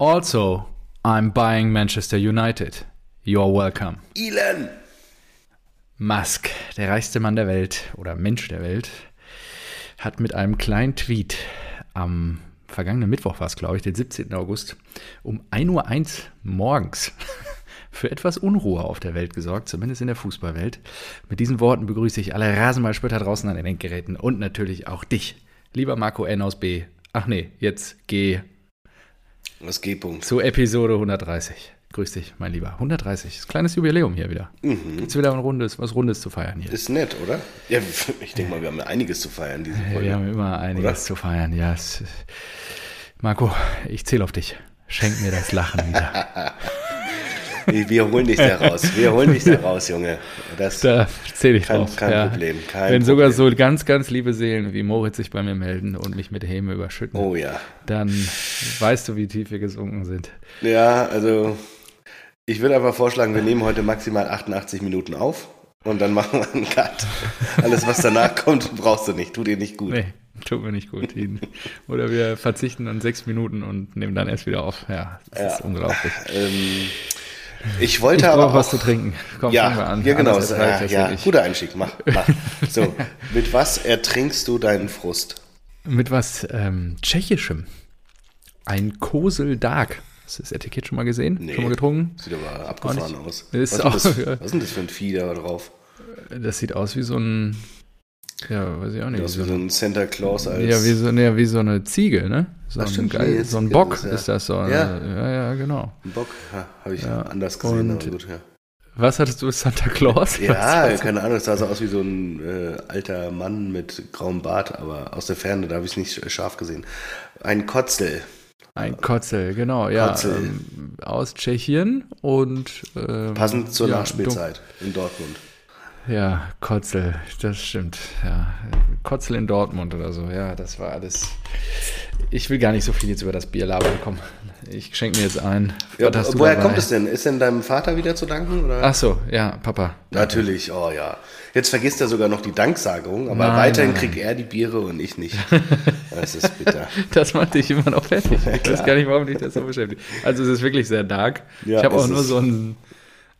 Also, I'm buying Manchester United. You're welcome. Elon! Musk, der reichste Mann der Welt oder Mensch der Welt, hat mit einem kleinen Tweet am vergangenen Mittwoch war es, glaube ich, den 17. August, um 1.01 Uhr morgens für etwas Unruhe auf der Welt gesorgt, zumindest in der Fußballwelt. Mit diesen Worten begrüße ich alle Rasenballspötter draußen an den Endgeräten und natürlich auch dich, lieber Marco N. aus B. Ach nee, jetzt geh Was G-Punkt. zu Episode 130. Grüß dich, mein Lieber. 130. Das ist ein kleines Jubiläum hier wieder. Jetzt wieder ein Rundes, was Rundes zu feiern hier. Ist nett, oder? Ja, ich denke mal, wir haben einiges zu feiern diese Folge. Wir haben immer einiges Oder? zu feiern. Ja, Marco, ich zähle auf dich. Schenk mir das Lachen wieder. Wir, holen dich da raus. Wir holen dich da raus, Junge. Das, Da zähle ich Kein- drauf. kein ja. Problem, kein Wenn sogar Problem. so ganz, ganz liebe Seelen wie Moritz sich bei mir melden und mich mit Häme überschütten, oh ja. dann weißt du, wie tief wir gesunken sind. Ja, also ich würde einfach vorschlagen, wir nehmen heute maximal 88 Minuten auf und dann machen wir einen Cut. Alles, was danach kommt, brauchst du nicht. Tut dir nicht gut. Nee, tut mir nicht gut. Oder wir verzichten an sechs Minuten und nehmen dann erst wieder auf. Ja, das ist Ja. unglaublich. Ähm, ich wollte Ich aber brauche was auch, zu trinken. Komm, ja, fangen wir an. ja, genau. Anders Ja, ja, nicht. guter Einstieg. Mach, mach. So, mit was ertrinkst du deinen Frust? Mit was ähm, Tschechischem. Ein Kosel Dark. Hast du das Etikett schon mal gesehen? Nee. Schon mal getrunken? Sieht aber abgefahren Auch aus. Ist was, auch- ist das, ja. was ist denn das für ein Vieh da drauf? Das sieht aus wie so ein. Ja, weiß ich auch nicht. Das wie ist so wie so ein Santa Claus als. ja, wie so, nee, wie so eine Ziege, ne? So, Ach, ein, stimmt, geil, so ein Bock ist ist, ja- das so. Ja. ja, ja genau. ein Bock. Ja, Habe ich Ja, anders gesehen, und- aber gut, ja. Was hattest du, Santa Claus? Ja, keine Ahnung, es sah so aus wie so ein äh, alter Mann mit grauem Bart, aber aus der Ferne, da habe ich es nicht sch- scharf gesehen. Ein Kotzel. Ein Kotzel, genau, ja. Kotzel. Ähm, aus Tschechien und. Ähm, Passend zur ja, Nachspielzeit in Dortmund. Ja, Kotzel, das stimmt. Ja, Kotzel in Dortmund oder so. Ja, das war alles. Ich will gar nicht so viel jetzt über das Bier labern. Komm, ich schenke mir jetzt ein. Ja, woher dabei? kommt es denn? Ist denn deinem Vater wieder zu danken? Oder? Ach so, ja, Papa. Natürlich, oh ja. Jetzt vergisst er sogar noch die Danksagung, aber Nein, weiterhin kriegt er die Biere und ich nicht. Das ist bitter. Das macht dich immer noch fertig. Ich weiß gar nicht, warum dich das so beschäftigt. Also es ist wirklich sehr dark. Ja, ich habe auch nur so ein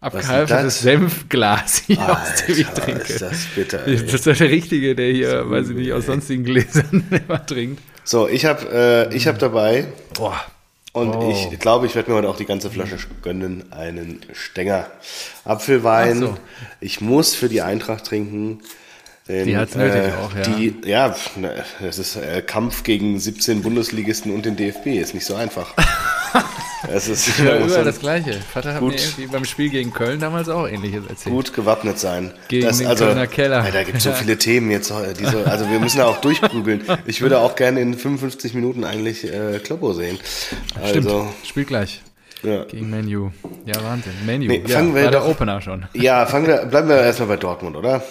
abgehalftertes das? Senfglas hier, aus dem ich Alter, trinke. ist das bitter. Das ist der Richtige, der hier, weiß ich nicht, aus sonstigen Gläsern immer trinkt. So, ich habe äh, ich hab dabei Boah. und Oh. ich glaube, ich werde mir heute auch die ganze Flasche gönnen, einen Stenger. Apfelwein. So. Ich muss für die Eintracht trinken. Denn, Die hat's nötig auch, ja. Die, ja, ne, das ist äh, Kampf gegen 17 Bundesligisten und den DFB. Ist nicht so einfach. Es ist Ja, man muss überall das Gleiche. Vater hat Gut. mir irgendwie beim Spiel gegen Köln damals auch ähnliches erzählt. gut gewappnet sein. Gegen den Kölner Keller. Ja, da gibt es so viele Themen jetzt. Die so, also wir müssen da auch durchprügeln. Ich würde auch gerne in 55 Minuten eigentlich äh, Kloppo sehen. Stimmt, Also, spielt gleich ja. gegen Menu. Ja, Wahnsinn. Menu. Nee, ja, fangen wir war der doch- Opener schon. Ja, fangen wir, bleiben wir erstmal bei Dortmund, oder?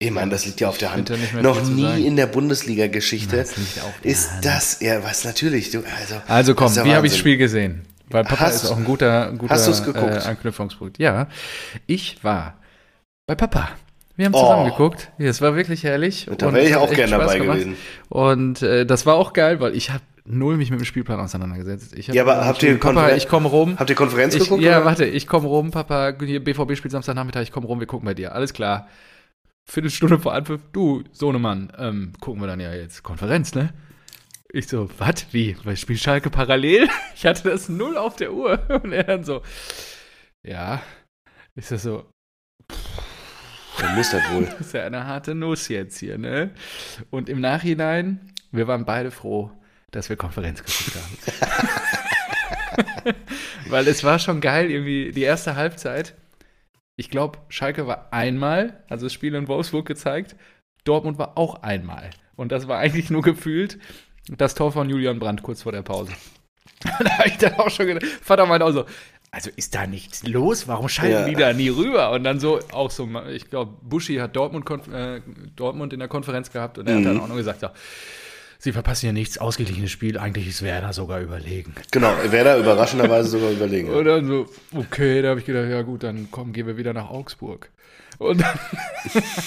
Ich meine, das liegt ja auf der Hand. da Noch nie sagen. in der Bundesliga-Geschichte ist das, ja, was natürlich. Du, also, Also komm, wie habe ich das. Spiel gesehen? Weil Papa Hast- ist auch ein guter, guter geguckt? Äh, Anknüpfungspunkt. Ja, ich war bei Papa. Wir haben Oh. zusammen geguckt. Ja, es war wirklich herrlich. Da und wäre ich auch echt gern Spaß dabei gemacht. gewesen. Und äh, das war auch geil, weil ich habe null mich mit dem Spielplan auseinandergesetzt. Ja, aber habt ihr geschrieben, Papa, Konferen- ich komme rum. Habt ihr Konferenz Ich, geguckt? ja, oder? warte, ich komme rum, Papa, hier BVB spielt Samstagnachmittag, ich komme rum, wir gucken bei dir. Alles klar. Viertelstunde vor Anpfiff, du, Sohnemann, ähm, gucken wir dann ja jetzt Konferenz, ne? Ich so, was, wie? Weil ich spiele Schalke parallel? Ich hatte das null auf der Uhr. Und er dann so, ja. Ist das so, Dann muss das wohl. ist ja eine harte Nuss jetzt hier, ne? Und im Nachhinein, wir waren beide froh, dass wir Konferenz geguckt haben. Weil es war schon geil, irgendwie die erste Halbzeit. Ich glaube, Schalke war einmal, also das Spiel in Wolfsburg gezeigt. Dortmund war auch einmal. Und das war eigentlich nur gefühlt das Tor von Julian Brandt kurz vor der Pause. da habe ich dann auch schon gedacht, Vater meinte auch so, also ist da nichts los? Warum schalten Ja. die da nie rüber? Und dann so, auch so, ich glaube, Buschi hat Dortmund, äh, Dortmund in der Konferenz gehabt und er hat dann auch noch gesagt, ja, sie verpassen ja nichts, ausgeglichenes Spiel, eigentlich ist Werder sogar überlegen. Genau, Werder überraschenderweise sogar überlegen. Und dann so, okay, da habe ich gedacht, ja gut, dann komm, gehen wir wieder nach Augsburg. Und dann,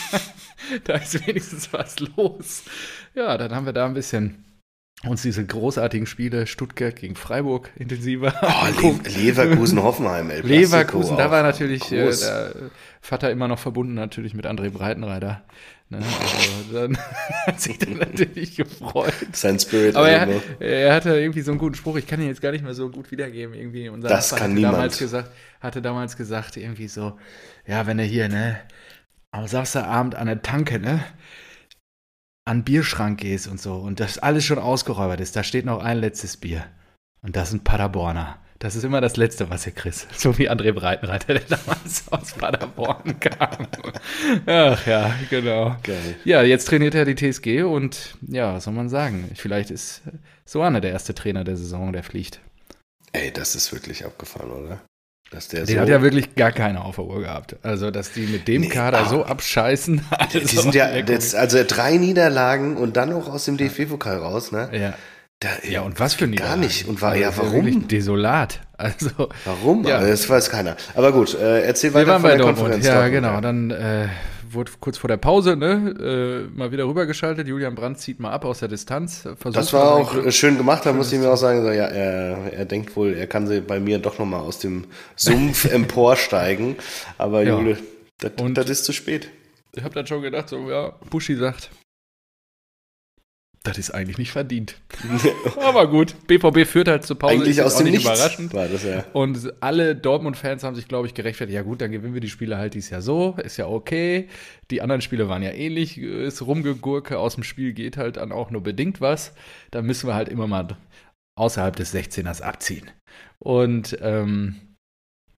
da ist wenigstens was los. Ja, dann haben wir da ein bisschen uns diese großartigen Spiele Stuttgart gegen Freiburg intensiver. Oh, Le Leverkusen, Hoffenheim, El Leverkusen, da war natürlich äh, der Vater immer noch verbunden natürlich mit André Breitenreiter. Ne? Also dann hat sich dann natürlich gefreut. Sein Spirit. Aber er, er, hatte irgendwie so einen guten Spruch, ich kann ihn jetzt gar nicht mehr so gut wiedergeben. Irgendwie. Unser das Vater kann niemand. Damals gesagt, hatte damals gesagt, irgendwie so, ja, wenn er hier, ne, am Samstagabend an der Tanke, ne, an den Bierschrank gehst und so und das alles schon ausgeräubert ist, da steht noch ein letztes Bier. Und das sind Paderborner. Das ist immer das Letzte, was ihr kriegst. So wie André Breitenreiter, der damals aus Paderborn kam. Ach ja, genau. Geil. Ja, jetzt trainiert er die TSG und ja, was soll man sagen? Vielleicht ist Soane der erste Trainer der Saison, der fliegt. Ey, das ist wirklich abgefahren, oder? Dass der den so hat ja wirklich gar keine auf der Uhr gehabt. Also, dass die mit dem nee, Kader so abscheißen. Also die sind ja, das, also drei Niederlagen und dann auch aus dem DFB-Pokal raus, ne? Ja. Ja, und was für ein Gar nicht. Und war, also ja, warum? Desolat. Also, warum? Ja. Das weiß keiner. Aber gut, äh, erzähl weiter Wir waren von bei der Dortmund. Konferenz. Ja, genau. Ja. Dann äh, wurde kurz vor der Pause ne, äh, mal wieder rübergeschaltet. Julian Brandt zieht mal ab aus der Distanz. das war auch Glück. schön gemacht. Da muss ich mir auch sagen, so, ja, er, er denkt wohl, er kann sie bei mir doch noch mal aus dem Sumpf emporsteigen. Aber ja. Jule, das, das ist zu spät. Ich habe dann schon gedacht, so, ja, Buschi sagt, das ist eigentlich nicht verdient. Aber gut, BVB führt halt zur Pause. Eigentlich aus dem nicht Nichts überraschend. War das, ja. Und alle Dortmund-Fans haben sich, glaube ich, gerechtfertigt. Ja gut, dann gewinnen wir die Spiele halt dies Jahr so, ist ja okay. Die anderen Spiele waren ja ähnlich. Ist Rumgegurke aus dem Spiel geht halt dann auch nur bedingt was. Da müssen wir halt immer mal außerhalb des 16ers abziehen. Und ähm,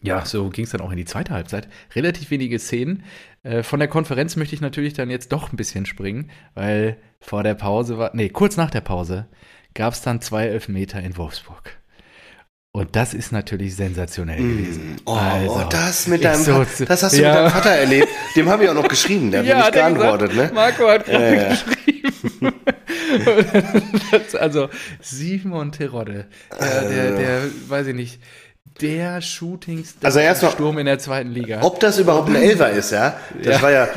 ja, so ging es dann auch in die zweite Halbzeit. Relativ wenige Szenen. Äh, von der Konferenz möchte ich natürlich dann jetzt doch ein bisschen springen, weil vor der Pause war, nee, kurz nach der Pause gab es dann zwei Elfmeter in Wolfsburg. Und das ist natürlich sensationell mm. gewesen. Oh, also, das mit deinem, so, das hast du ja. mit deinem Vater erlebt. Dem habe ich auch noch geschrieben, der hat ja, mir nicht geantwortet, ne? Marco hat gerade ja, geschrieben. das, also Simon Terodde, der, der, der, weiß ich nicht, der Shootingstar also erst Sturm in der zweiten Liga. Ob das überhaupt ein Elfer ist, ja? Das ja. war ja.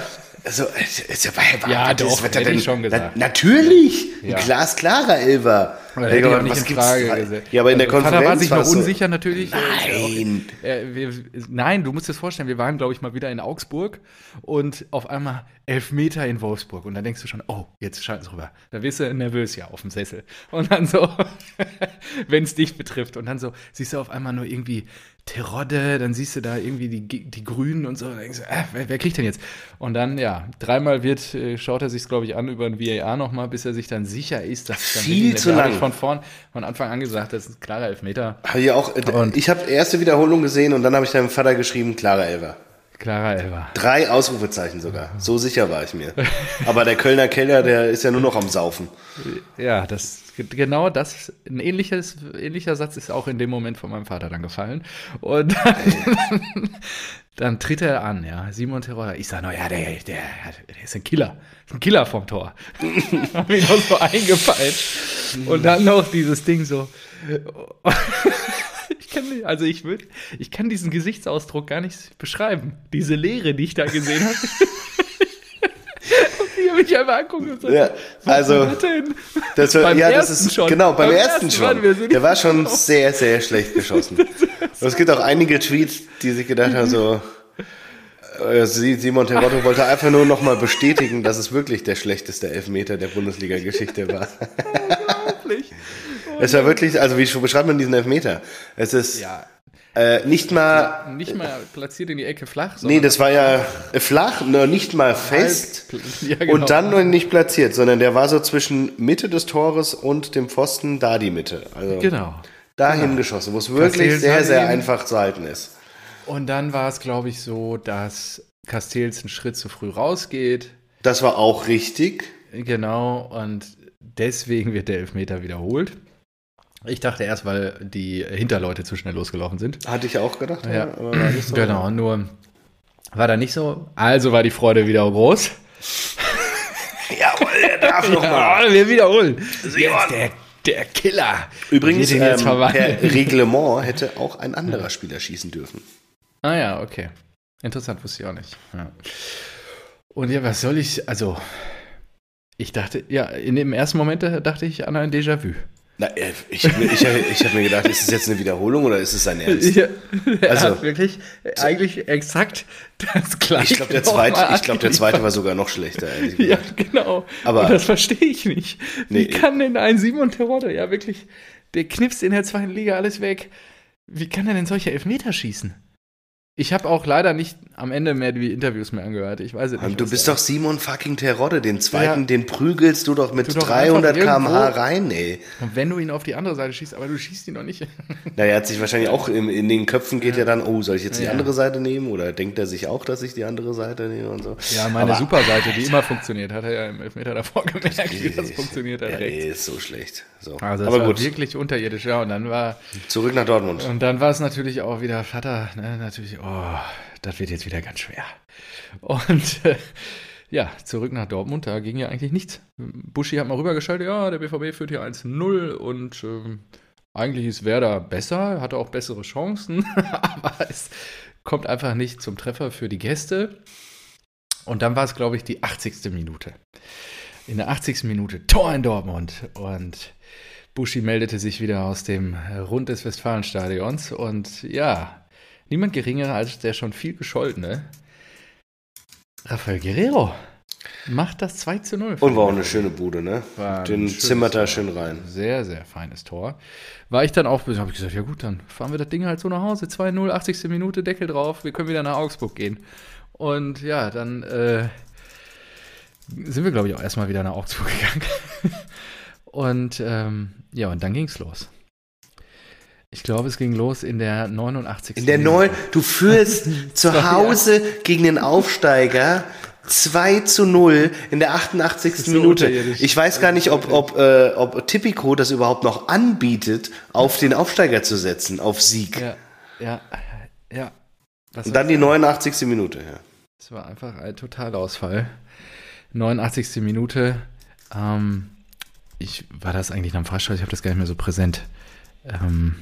Also, ist ja, war, ja, doch, hätte ich schon gesagt. Na, natürlich, ja. ein glasklarer Elfer. Ja, aber in der also, Konferenz Vater war sich noch unsicher so, natürlich. Nein. Äh, wir, nein, du musst dir das vorstellen, wir waren, glaube ich, mal wieder in Augsburg und auf einmal elf Meter in Wolfsburg. Und dann denkst du schon, oh, jetzt schalten sie rüber. Da wirst du nervös ja auf dem Sessel. Und dann so, wenn es dich betrifft. Und dann so, siehst du auf einmal nur irgendwie Terodde, dann siehst du da irgendwie die, die Grünen und so. Und denkst äh, wer, wer, kriegt denn jetzt? Und dann, ja, dreimal wird, äh, schaut er sich glaube ich, an über ein VAR nochmal, bis er sich dann sicher ist, dass dann Viel zu lang von vorn, von Anfang an gesagt, das ist ein klarer Elfmeter. Hab ich auch, äh, und ich habe erste Wiederholung gesehen und dann habe ich deinem Vater geschrieben, klarer Elfer. Klarer Elfer. Drei Ausrufezeichen sogar. So sicher war ich mir. Aber der Kölner Keller, der ist ja nur noch am Saufen. Ja, das genau das, ein ähnliches, ähnlicher Satz ist auch in dem Moment von meinem Vater dann gefallen. Und dann, dann tritt er an, ja, Simon Terror. Ich sage, naja, der, der, der ist ein Killer. Ein Killer vom Tor. Hab ihn noch so eingepeitscht. Und dann noch dieses Ding so. Ich nicht, also ich würde, ich kann diesen Gesichtsausdruck gar nicht beschreiben. Diese Leere, die ich da gesehen habe. die mich einfach angucken und sagen, ja, also, das war, beim ja, das ist, schon. genau, beim, beim ersten, schon. Der war schon sehr, sehr schlecht geschossen. es gibt auch einige Tweets, die sich gedacht haben, so, äh, Simon Terrotto wollte einfach nur nochmal bestätigen, dass es wirklich der schlechteste Elfmeter der Bundesliga-Geschichte war. Unglaublich. Es war wirklich, also wie beschreibt man diesen Elfmeter? Es ist ja. äh, nicht mal. Nicht mal platziert in die Ecke flach. Nee, das war ja flach, nur nicht mal fest. Ja, genau. Und dann noch nicht platziert, sondern der war so zwischen Mitte des Tores und dem Pfosten, da die Mitte. Also genau. Dahin genau. geschossen, wo es wirklich sehr, sehr einfach zu halten ist. Und dann war es, glaube ich, so, dass Castells einen Schritt zu früh rausgeht. Das war auch richtig. Genau, und deswegen wird der Elfmeter wiederholt. Ich dachte erst, weil die Hinterleute zu schnell losgelaufen sind. Hatte ich auch gedacht, ja. so. Genau, nur war da nicht so. Also war die Freude wieder groß. Jawohl, er darf nochmal. Ja, wir wiederholen. Jetzt der, der Killer. Übrigens, ähm, per Reglement hätte auch ein anderer Spieler schießen dürfen. Ah ja, okay. Interessant, wusste ich auch nicht. Ja. Und ja, was soll ich, also Ich dachte, ja, in dem ersten Moment dachte ich an ein Déjà-vu. Na, äh, ich, ich, ich, habe mir gedacht, ist es jetzt eine Wiederholung oder ist es sein Ernst? Ja, also wirklich, eigentlich exakt das gleiche. Ich glaube, der, zweite, glaub, der zweite war sogar noch schlechter. Ja, genau. Aber Und das verstehe ich nicht. Wie nee, kann denn ein Simon Terodde, ja wirklich, der knipst in der zweiten Liga alles weg. Wie kann er denn solche Elfmeter schießen? Ich habe auch leider nicht am Ende mehr die Interviews mehr angehört. Ich weiß es nicht. Du bist doch Simon fucking Terodde. Den zweiten, ja. den prügelst du doch mit du 300 km/h rein, ey. Und wenn du ihn auf die andere Seite schießt, aber du schießt ihn noch nicht. Na, er hat sich wahrscheinlich auch in, in den Köpfen geht ja. ja dann, oh, soll ich jetzt die ja. andere Seite nehmen? Oder denkt er sich auch, dass ich die andere Seite nehme und so? Ja, meine aber, Superseite, die immer funktioniert, hat er ja im Elfmeter davor gemerkt, wie das funktioniert hat. Ja, nee, ist so schlecht. So. Also das aber gut. wirklich unterirdisch, ja. Und dann war. Zurück nach Dortmund. Und dann war es natürlich auch wieder Vater, ne, natürlich, oh das wird jetzt wieder ganz schwer. Und äh, ja, zurück nach Dortmund, da ging ja eigentlich nichts. Buschi hat mal rübergeschaltet, ja, der BVB führt hier 1-0 und äh, eigentlich ist Werder besser, hatte auch bessere Chancen, aber es kommt einfach nicht zum Treffer für die Gäste. Und dann war es, glaube ich, die 80. Minute. In der 80. Minute Tor in Dortmund und Buschi meldete sich wieder aus dem Rund des Westfalenstadions und ja, niemand geringerer als der schon viel gescholtene Rafael Guerrero macht das 2 zu 0. Und war auch eine schöne Bude, ne? War Den zimmert da schön rein. Sehr, sehr feines Tor. War ich dann auch, habe ich gesagt, ja gut, dann fahren wir das Ding halt so nach Hause. 2-0, 80. Minute, Deckel drauf, wir können wieder nach Augsburg gehen. Und ja, dann äh, sind wir, glaube ich, auch erstmal wieder nach Augsburg gegangen. und ähm, ja, und dann ging es los. Ich glaube, es ging los in der 89. In der 9. Du führst zu Hause gegen den Aufsteiger 2 zu 0 in der 88. So Minute. Ich weiß gar nicht, ob, ob, äh, ob Tipico das überhaupt noch anbietet, auf den Aufsteiger zu setzen, auf Sieg. Ja, ja, ja. Und dann die 89. Minute, ja. Das war einfach ein Totalausfall. 89. Minute. Ähm, ich war das eigentlich am Freistoß, ich habe das gar nicht mehr so präsent. Ähm,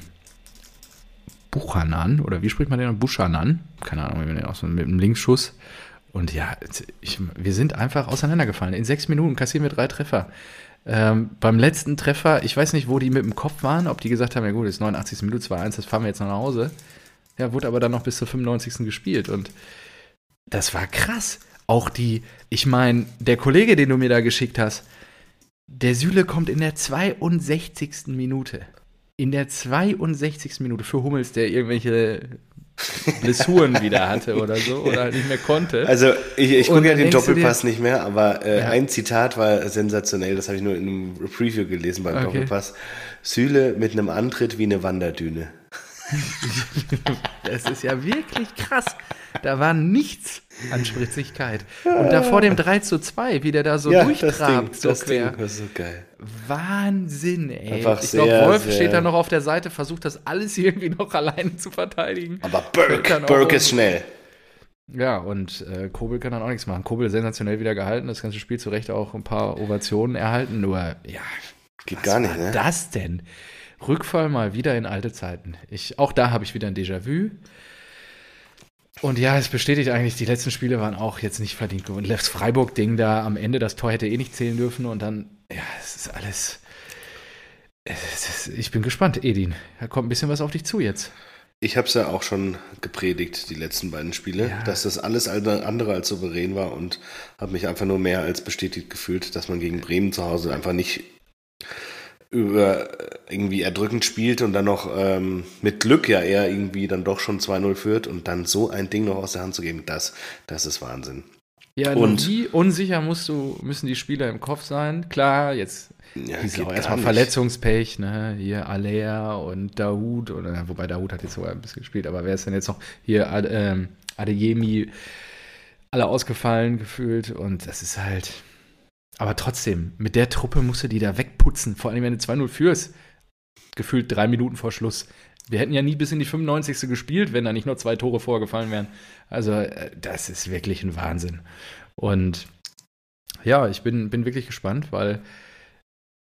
Buchanan, oder wie spricht man den? Buschanan, keine Ahnung, wie man den auch so mit einem Linksschuss. Und ja, ich, wir sind einfach auseinandergefallen. In sechs Minuten kassieren wir drei Treffer. Ähm, beim letzten Treffer, ich weiß nicht, wo die mit dem Kopf waren, ob die gesagt haben, ja gut, jetzt 89. Minute 2-1, das fahren wir jetzt noch nach Hause. Ja, wurde aber dann noch bis zur 95. gespielt und das war krass. Auch die, ich meine, der Kollege, den du mir da geschickt hast, der Süle kommt in der 62. Minute in der 62. Minute für Hummels, der irgendwelche Blessuren wieder hatte oder so oder halt nicht mehr konnte. Also ich, ich gucke ja den Doppelpass dir, nicht mehr, aber äh, ja. ein Zitat war sensationell, das habe ich nur in einem Preview gelesen beim okay. Doppelpass. Sühle mit einem Antritt wie eine Wanderdüne. das ist ja wirklich krass. Da war nichts an Spritzigkeit. Und da vor dem 3 zu 2, wie der da so ja, durchtrabt, das Ding, so das quer. Ding war so geil. Wahnsinn, ey. Einfach ich glaube, Wolf sehr steht da noch auf der Seite, versucht das alles irgendwie noch alleine zu verteidigen. Aber Burke, Burke ist schnell. Ja, und äh, Kobel kann dann auch nichts machen. Kobel sensationell wieder gehalten, das ganze Spiel zu Recht auch ein paar Ovationen erhalten, nur, ja. Geht gar nicht, ne? Was das denn? Rückfall mal wieder in alte Zeiten. Ich, auch da habe ich wieder ein Déjà-vu. Und ja, es bestätigt eigentlich, die letzten Spiele waren auch jetzt nicht verdient gewonnen. Das Freiburg-Ding da am Ende, das Tor hätte eh nicht zählen dürfen und dann, ja, es ist alles. Es ist, ich bin gespannt, Edin. Da kommt ein bisschen was auf dich zu jetzt. Ich habe es ja auch schon gepredigt, die letzten beiden Spiele, ja. dass das alles andere als souverän war und habe mich einfach nur mehr als bestätigt gefühlt, dass man gegen Bremen zu Hause einfach nicht über irgendwie erdrückend spielt und dann noch ähm, mit Glück ja eher irgendwie dann doch schon 2-0 führt und dann so ein Ding noch aus der Hand zu geben, das, das ist Wahnsinn. Ja, und wie unsicher musst du, müssen die Spieler im Kopf sein? Klar, jetzt ja, ist auch erstmal Verletzungspech, ne? Hier Alea und Dahoud, oder wobei Dahoud hat jetzt sogar ein bisschen gespielt, aber wer ist denn jetzt noch hier ähm, Adeyemi alle ausgefallen gefühlt und das ist halt, aber trotzdem, mit der Truppe musst du die da wegputzen. Vor allem, wenn du 2-0 führst. Gefühlt drei Minuten vor Schluss. Wir hätten ja nie bis in die 95. gespielt, wenn da nicht nur zwei Tore vorgefallen wären. Also, äh, das ist wirklich ein Wahnsinn. Und ja, ich bin, bin wirklich gespannt, weil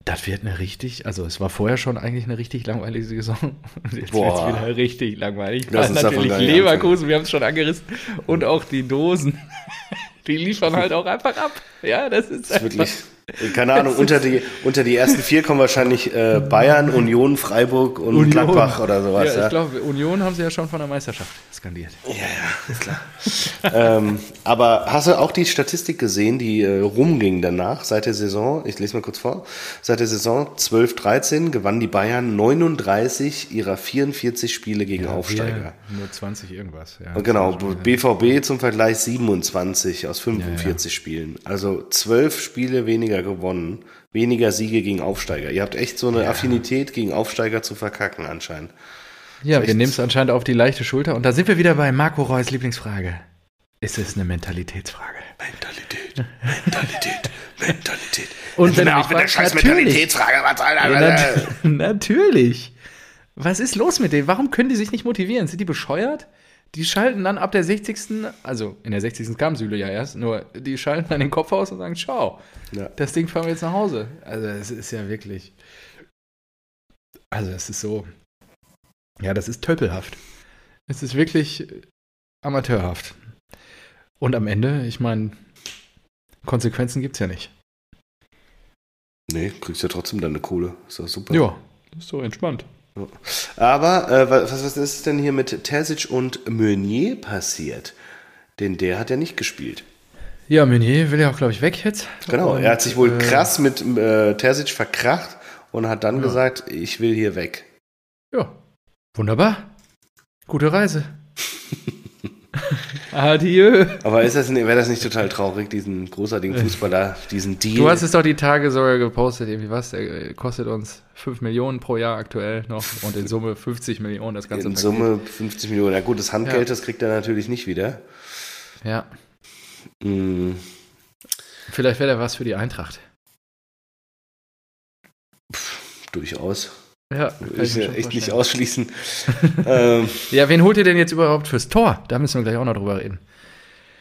das wird eine richtig, also es war vorher schon eigentlich eine richtig langweilige Saison. Und jetzt wird es wieder richtig langweilig. Das ist natürlich Leverkusen, wir haben es schon angerissen. Und auch die Dosen. Die liefern halt auch einfach ab. Ja, das ist, das ist wirklich Keine Ahnung, unter die, unter die ersten vier kommen wahrscheinlich äh, Bayern, Union, Freiburg und Union. Gladbach oder sowas. Ja, ich ja. glaube, Union haben sie ja schon von der Meisterschaft skandiert. Ja, ja, ist klar. ähm, aber hast du auch die Statistik gesehen, die äh, rumging danach, seit der Saison, ich lese mal kurz vor, seit der Saison 12-13 gewannen die Bayern 39 ihrer 44 Spiele gegen ja, Aufsteiger. Nur 20 irgendwas. Ja, genau, BVB zum Vergleich 27 aus 45 Spielen. Also 12 Spiele weniger gewonnen, weniger Siege gegen Aufsteiger. Ihr habt echt so eine ja. Affinität gegen Aufsteiger zu verkacken anscheinend. Ja, wir nehmen es anscheinend auf die leichte Schulter. Und da sind wir wieder bei Marco Reus Lieblingsfrage. Ist es eine Mentalitätsfrage? Mentalität, Mentalität, Mentalität. Und wenn auch mit der scheiß Mentalitätsfrage, was Alter, Natürlich. Was ist los mit denen? Warum können die sich nicht motivieren? Sind die bescheuert? Die schalten dann ab der 60. Also in der 60. kam Süle ja erst, nur die schalten dann den Kopf aus und sagen, ciao, ja. das Ding fahren wir jetzt nach Hause. Also es ist ja wirklich. Also es ist so. Ja, das ist töppelhaft. Es ist wirklich amateurhaft. Und am Ende, ich meine, Konsequenzen gibt es ja nicht. Nee, kriegst ja trotzdem deine Kohle. Ist doch super. Ja, ist so entspannt. Aber äh, was, was ist denn hier mit Terzic und Meunier passiert? Denn der hat ja nicht gespielt. Ja, Meunier will ja auch, glaube ich, weg jetzt. Genau, und, er hat sich wohl äh, krass mit äh, Terzic verkracht und hat dann ja. gesagt, ich will hier weg. Ja, wunderbar. Gute Reise. Adieu. Aber ist das, wäre das nicht total traurig, diesen großartigen Fußballer, diesen Deal? Du hast es doch die Tage sogar gepostet, irgendwie was, der kostet uns 5 Millionen pro Jahr aktuell noch und in Summe 50 Millionen das ganze In Paket. Summe 50 Millionen. Ja gut, das Handgeld, ja. das kriegt er natürlich nicht wieder. Ja. Mm. Vielleicht wäre der was für die Eintracht. Pff, durchaus. Ja, ich ja echt nicht ausschließen. ähm, ja, wen holt ihr denn jetzt überhaupt fürs Tor? Da müssen wir gleich auch noch drüber reden.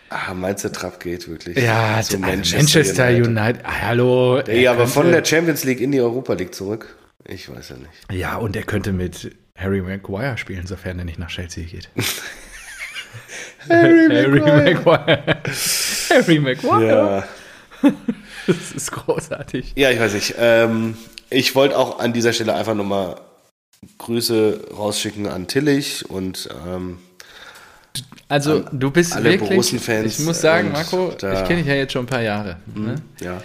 Ah, meinst du, Trapp geht wirklich? Ja, zu Manchester, Manchester United. United. Ah, hallo. Ey, aber von der Champions League in die Europa League zurück? Ich weiß ja nicht. Ja, und er könnte mit Harry Maguire spielen, sofern er nicht nach Chelsea geht. Harry, Harry Maguire. Harry Maguire. Ja. das ist großartig. Ja, ich weiß nicht. Ähm, ich wollte auch an dieser Stelle einfach nochmal Grüße rausschicken an Tillich und ähm, also du bist alle wirklich, ich muss sagen, Marco, ich kenne dich ja jetzt schon ein paar Jahre. Mhm, ne? Ja.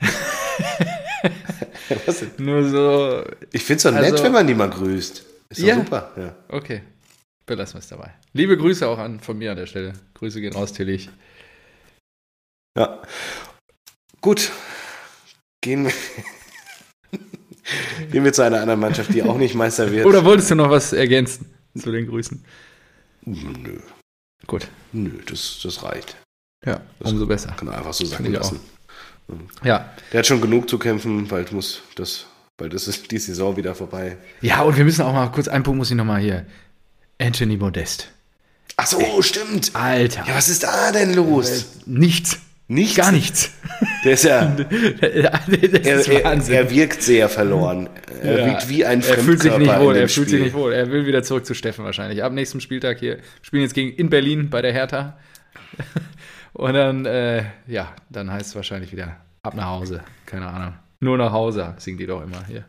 Nur so. Ich finde es doch nett, also, wenn man die mal grüßt. Ist doch ja, super. Ja. Okay. Belassen wir es dabei. Liebe Grüße auch an von mir an der Stelle. Grüße gehen raus, Tillich. Ja. Gut. Gehen wir. Gehen wir zu einer anderen Mannschaft, die auch nicht Meister wird. Oder wolltest du noch was ergänzen zu den Grüßen? Nö. Gut. Nö, das, das reicht. Ja, das umso besser. Kann er einfach so sagen lassen. Auch. Ja. Der hat schon genug zu kämpfen, bald muss das, bald ist die Saison wieder vorbei. Ja, und wir müssen auch mal kurz, einen Punkt muss ich nochmal hier. Anthony Modest. Ach so, stimmt. Alter. Ja, was ist da denn los? Äh, nichts. Nichts? Gar nichts. Der ist ja. er, ist er, er, wirkt sehr verloren. Er ja. wirkt wie ein Er fühlt sich nicht wohl. Er fühlt sich nicht wohl. Er will wieder zurück zu Steffen wahrscheinlich. Ab nächstem Spieltag hier. Spielen jetzt gegen in Berlin bei der Hertha. Und dann, äh, ja, dann heißt es wahrscheinlich wieder ab nach Hause. Keine Ahnung. Nur nach Hause singt die doch immer hier.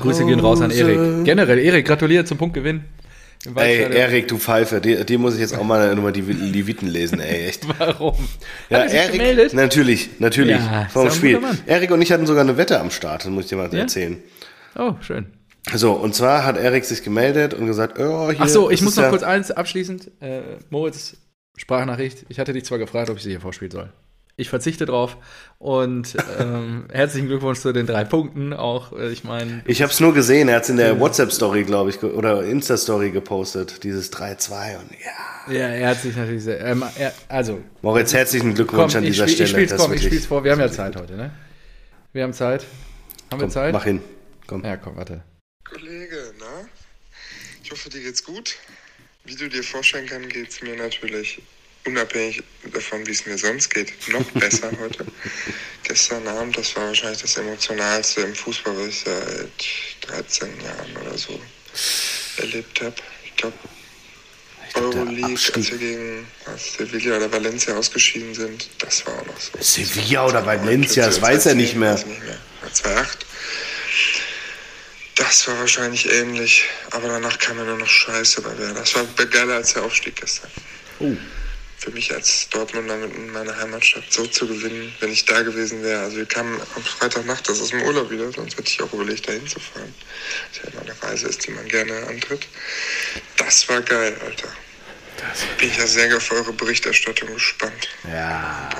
Grüße gehen raus an Erik. Generell, Erik, gratuliere zum Punktgewinn. Ey, Erik, du Pfeife, dir, dir, muss ich jetzt auch mal nochmal die Leviten lesen, ey, echt. Warum? Ja, Erik, gemeldet? natürlich, natürlich, ja, vom Spiel. Erik und ich hatten sogar eine Wette am Start, das muss ich dir mal ja? erzählen. Oh, schön. So, und zwar hat Erik sich gemeldet und gesagt, oh, hier. Ach so, ich muss noch ja kurz eins abschließend. Äh, Moritz, Sprachnachricht. Ich hatte dich zwar gefragt, ob ich sie hier vorspielen soll. Ich verzichte drauf. Und ähm, herzlichen Glückwunsch zu den drei Punkten. Auch, äh, ich meine. Ich habe es nur gesehen. Er hat es in der WhatsApp-Story, glaube ich, oder Insta-Story gepostet. Dieses 3-2 und ja. Ja, er hat sich natürlich sehr. Ähm, er, also. Moritz, herzlichen Glückwunsch komm, an dieser Stelle. Ich spiel's, komm, ich spiel's vor. Wir haben ja Zeit heute, ne? Wir haben Zeit. Haben komm, wir Zeit? Mach hin. Komm. Ja, komm, warte. Kollege, na? Ich hoffe, dir geht's gut. Wie du dir vorstellen kannst, geht's mir natürlich unabhängig davon, wie es mir sonst geht, noch besser heute. Gestern Abend, das war wahrscheinlich das Emotionalste im Fußball, was ich seit 13 Jahren oder so erlebt habe. Ich glaube, Euroleague, als wir gegen Sevilla oder Valencia ausgeschieden sind, das war auch noch so. Sevilla oder Valencia, das weiß er nicht mehr. Mehr. 2-8. Das war wahrscheinlich ähnlich, aber danach kam ja nur noch Scheiße bei Werder. Das war geiler als der Aufstieg gestern. Oh. Für mich als Dortmunder in meiner Heimatstadt so zu gewinnen, wenn ich da gewesen wäre. Also wir kamen am Freitagnacht aus dem Urlaub wieder, sonst hätte ich auch überlegt, da hinzufahren. Das ja immer eine Reise ist, die man gerne antritt. Das war geil, Alter. Das Bin ich ja sehr auf eure Berichterstattung gespannt. Ja.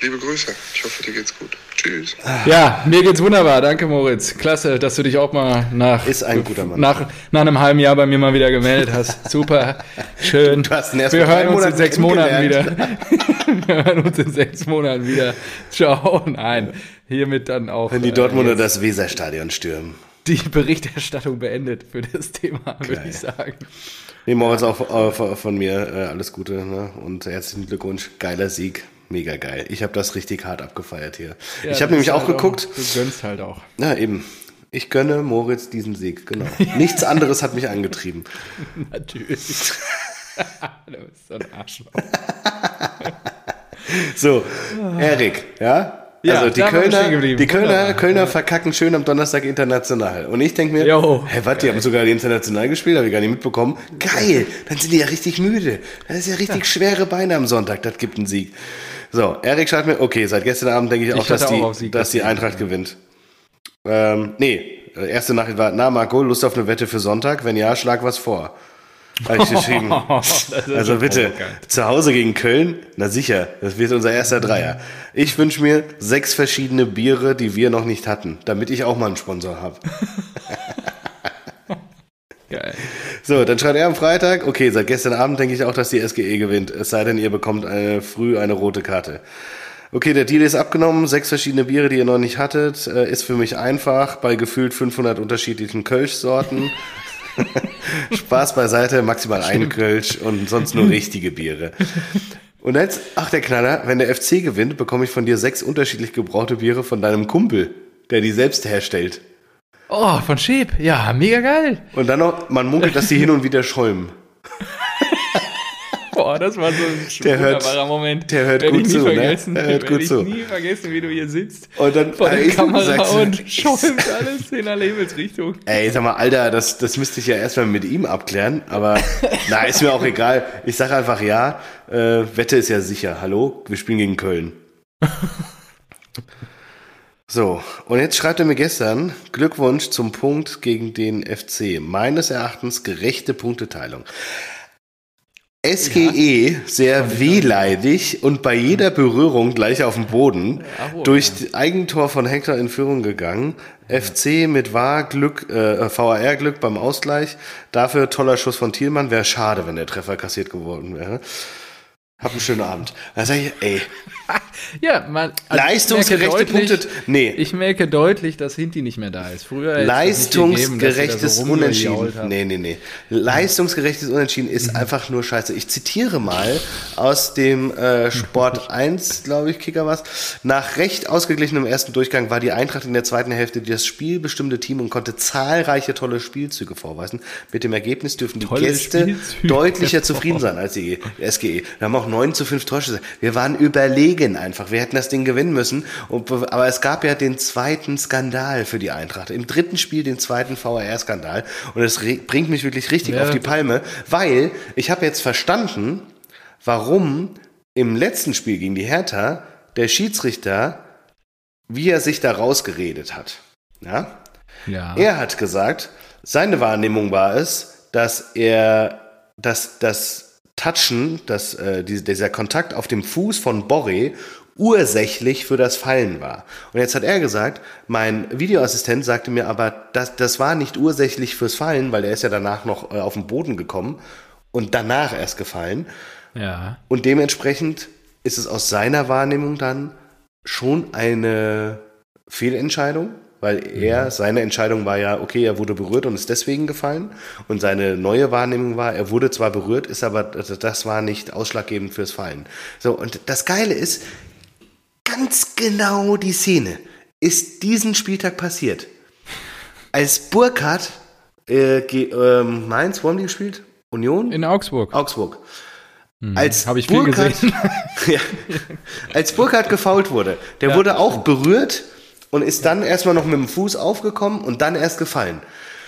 Liebe Grüße. Ich hoffe, dir geht's gut. Tschüss. Ja, mir geht's wunderbar. Danke, Moritz. Klasse, dass du dich auch mal nach, Ist ein guter Mann. nach, nach einem halben Jahr bei mir mal wieder gemeldet hast. Super. Schön. Du hast ihn erst Wir hören uns in sechs Monaten wieder. Wir hören uns in sechs Monaten wieder. Ciao. Nein. Hiermit dann auch. Wenn die Dortmunder äh, das Weserstadion stürmen. Die Berichterstattung beendet für das Thema, würde ich sagen. Nee, Moritz, auch äh, von mir äh, alles Gute ne? und herzlichen Glückwunsch. Geiler Sieg. Mega geil. Ich habe das richtig hart abgefeiert hier. Ja, ich habe nämlich auch halt geguckt. Auch, du gönnst halt auch. Ja, eben. Ich gönne Moritz diesen Sieg, genau. Nichts anderes hat mich angetrieben. Natürlich. du bist so ein Arschloch. so, Erik, ja? Ja, also die Kölner, die Kölner, Kölner verkacken schön am Donnerstag international. Und ich denke mir, jo, hä, was, die haben sogar international gespielt, habe ich gar nicht mitbekommen. Geil, dann sind die ja richtig müde. Das ist ja richtig ja. schwere Beine am Sonntag, das gibt einen Sieg. So, Erik schreibt mir, okay, seit gestern Abend denke ich auch, ich dass, die, auch dass die Eintracht gewinnt. Ähm, nee, erste Nachricht war, na Marco, Lust auf eine Wette für Sonntag? Wenn ja, schlag was vor. Habe ich geschrieben. also bitte, zu Hause gegen Köln? Na sicher, das wird unser erster Dreier. Ich wünsche mir sechs verschiedene Biere, die wir noch nicht hatten, damit ich auch mal einen Sponsor habe. Geil. So, dann schreibt er am Freitag, okay, seit gestern Abend denke ich auch, dass die SGE gewinnt. Es sei denn, ihr bekommt eine, früh eine rote Karte. Okay, der Deal ist abgenommen. Sechs verschiedene Biere, die ihr noch nicht hattet. Äh, ist für mich einfach bei gefühlt 500 unterschiedlichen Kölsch-Sorten. Spaß beiseite, maximal ein Kölsch und sonst nur richtige Biere. Und jetzt, ach der Knaller, wenn der FC gewinnt, bekomme ich von dir sechs unterschiedlich gebraute Biere von deinem Kumpel, der die selbst herstellt. Oh, von Schäb. Ja, mega geil. Und dann noch, man munkelt, dass die hin und wieder schäumen. Boah, das war so ein der wunderbarer hört, Moment. Der hört Werde gut zu, ne? Der hört gut ich zu. nie vergessen, wie du hier sitzt. Und dann vor der Kamera und schäumt alles in alle Himmelsrichtung. Ey, sag mal, Alter, das, das müsste ich ja erstmal mit ihm abklären. Aber na, ist mir auch egal. Ich sage einfach ja. Äh, Wette ist ja sicher. Hallo, wir spielen gegen Köln. So, und jetzt schreibt er mir gestern, Glückwunsch zum Punkt gegen den FC. Meines Erachtens gerechte Punkteteilung. SGE ja. sehr wehleidig und bei jeder Berührung gleich auf dem Boden Ach, durch Eigentor von Hector in Führung gegangen. Ja. FC mit VAR Glück, äh, VAR Glück beim Ausgleich. Dafür toller Schuss von Thielmann. Wäre schade, wenn der Treffer kassiert geworden wäre. Hab einen schönen Abend. Da sag ich, ey. ja, man. Also Leistungsgerechte Punkte. Nee. Ich merke deutlich, dass Hinti nicht mehr da ist. Früher Leistungsgerechtes gegeben, Unentschieden. Nee, nee, nee. Leistungsgerechtes Unentschieden ist mhm. einfach nur scheiße. Ich zitiere mal aus dem äh, Sport 1, glaube ich, Kicker was. Nach recht ausgeglichenem ersten Durchgang war die Eintracht in der zweiten Hälfte das spielbestimmte Team und konnte zahlreiche tolle Spielzüge vorweisen. Mit dem Ergebnis dürfen die tolle Gäste Spielzüge. deutlicher zufrieden sein als die SGE. Wir haben auch 9 zu 5 Torschüsse. Wir waren überlegen einfach. Wir hätten das Ding gewinnen müssen. Aber es gab ja den zweiten Skandal für die Eintracht. Im dritten Spiel den zweiten VAR-Skandal. Und das bringt mich wirklich richtig ja. auf die Palme, weil ich habe jetzt verstanden, warum im letzten Spiel gegen die Hertha der Schiedsrichter, wie er sich da rausgeredet hat. Ja? ja. Er hat gesagt, seine Wahrnehmung war es, dass er, dass, dass Touchen, das, äh, dieser Kontakt auf dem Fuß von Borre ursächlich für das Fallen war. Und jetzt hat er gesagt, mein Videoassistent sagte mir aber, das, das war nicht ursächlich fürs Fallen, weil er ist ja danach noch äh, auf den Boden gekommen und danach erst gefallen. Ja. Und dementsprechend ist es aus seiner Wahrnehmung dann schon eine Fehlentscheidung weil er, seine Entscheidung war ja, okay, er wurde berührt und ist deswegen gefallen. Und seine neue Wahrnehmung war, er wurde zwar berührt, ist aber, das war nicht ausschlaggebend fürs Fallen. So, und das Geile ist, ganz genau die Szene ist diesen Spieltag passiert. Als Burkhardt, äh, äh, Mainz, wo haben die gespielt? Union? In Augsburg. Augsburg. Hm, als Habe ich viel Burkhardt, gesehen. ja, als Burkhardt gefault wurde, der ja, wurde auch berührt und ist dann erstmal noch mit dem Fuß aufgekommen und dann erst gefallen.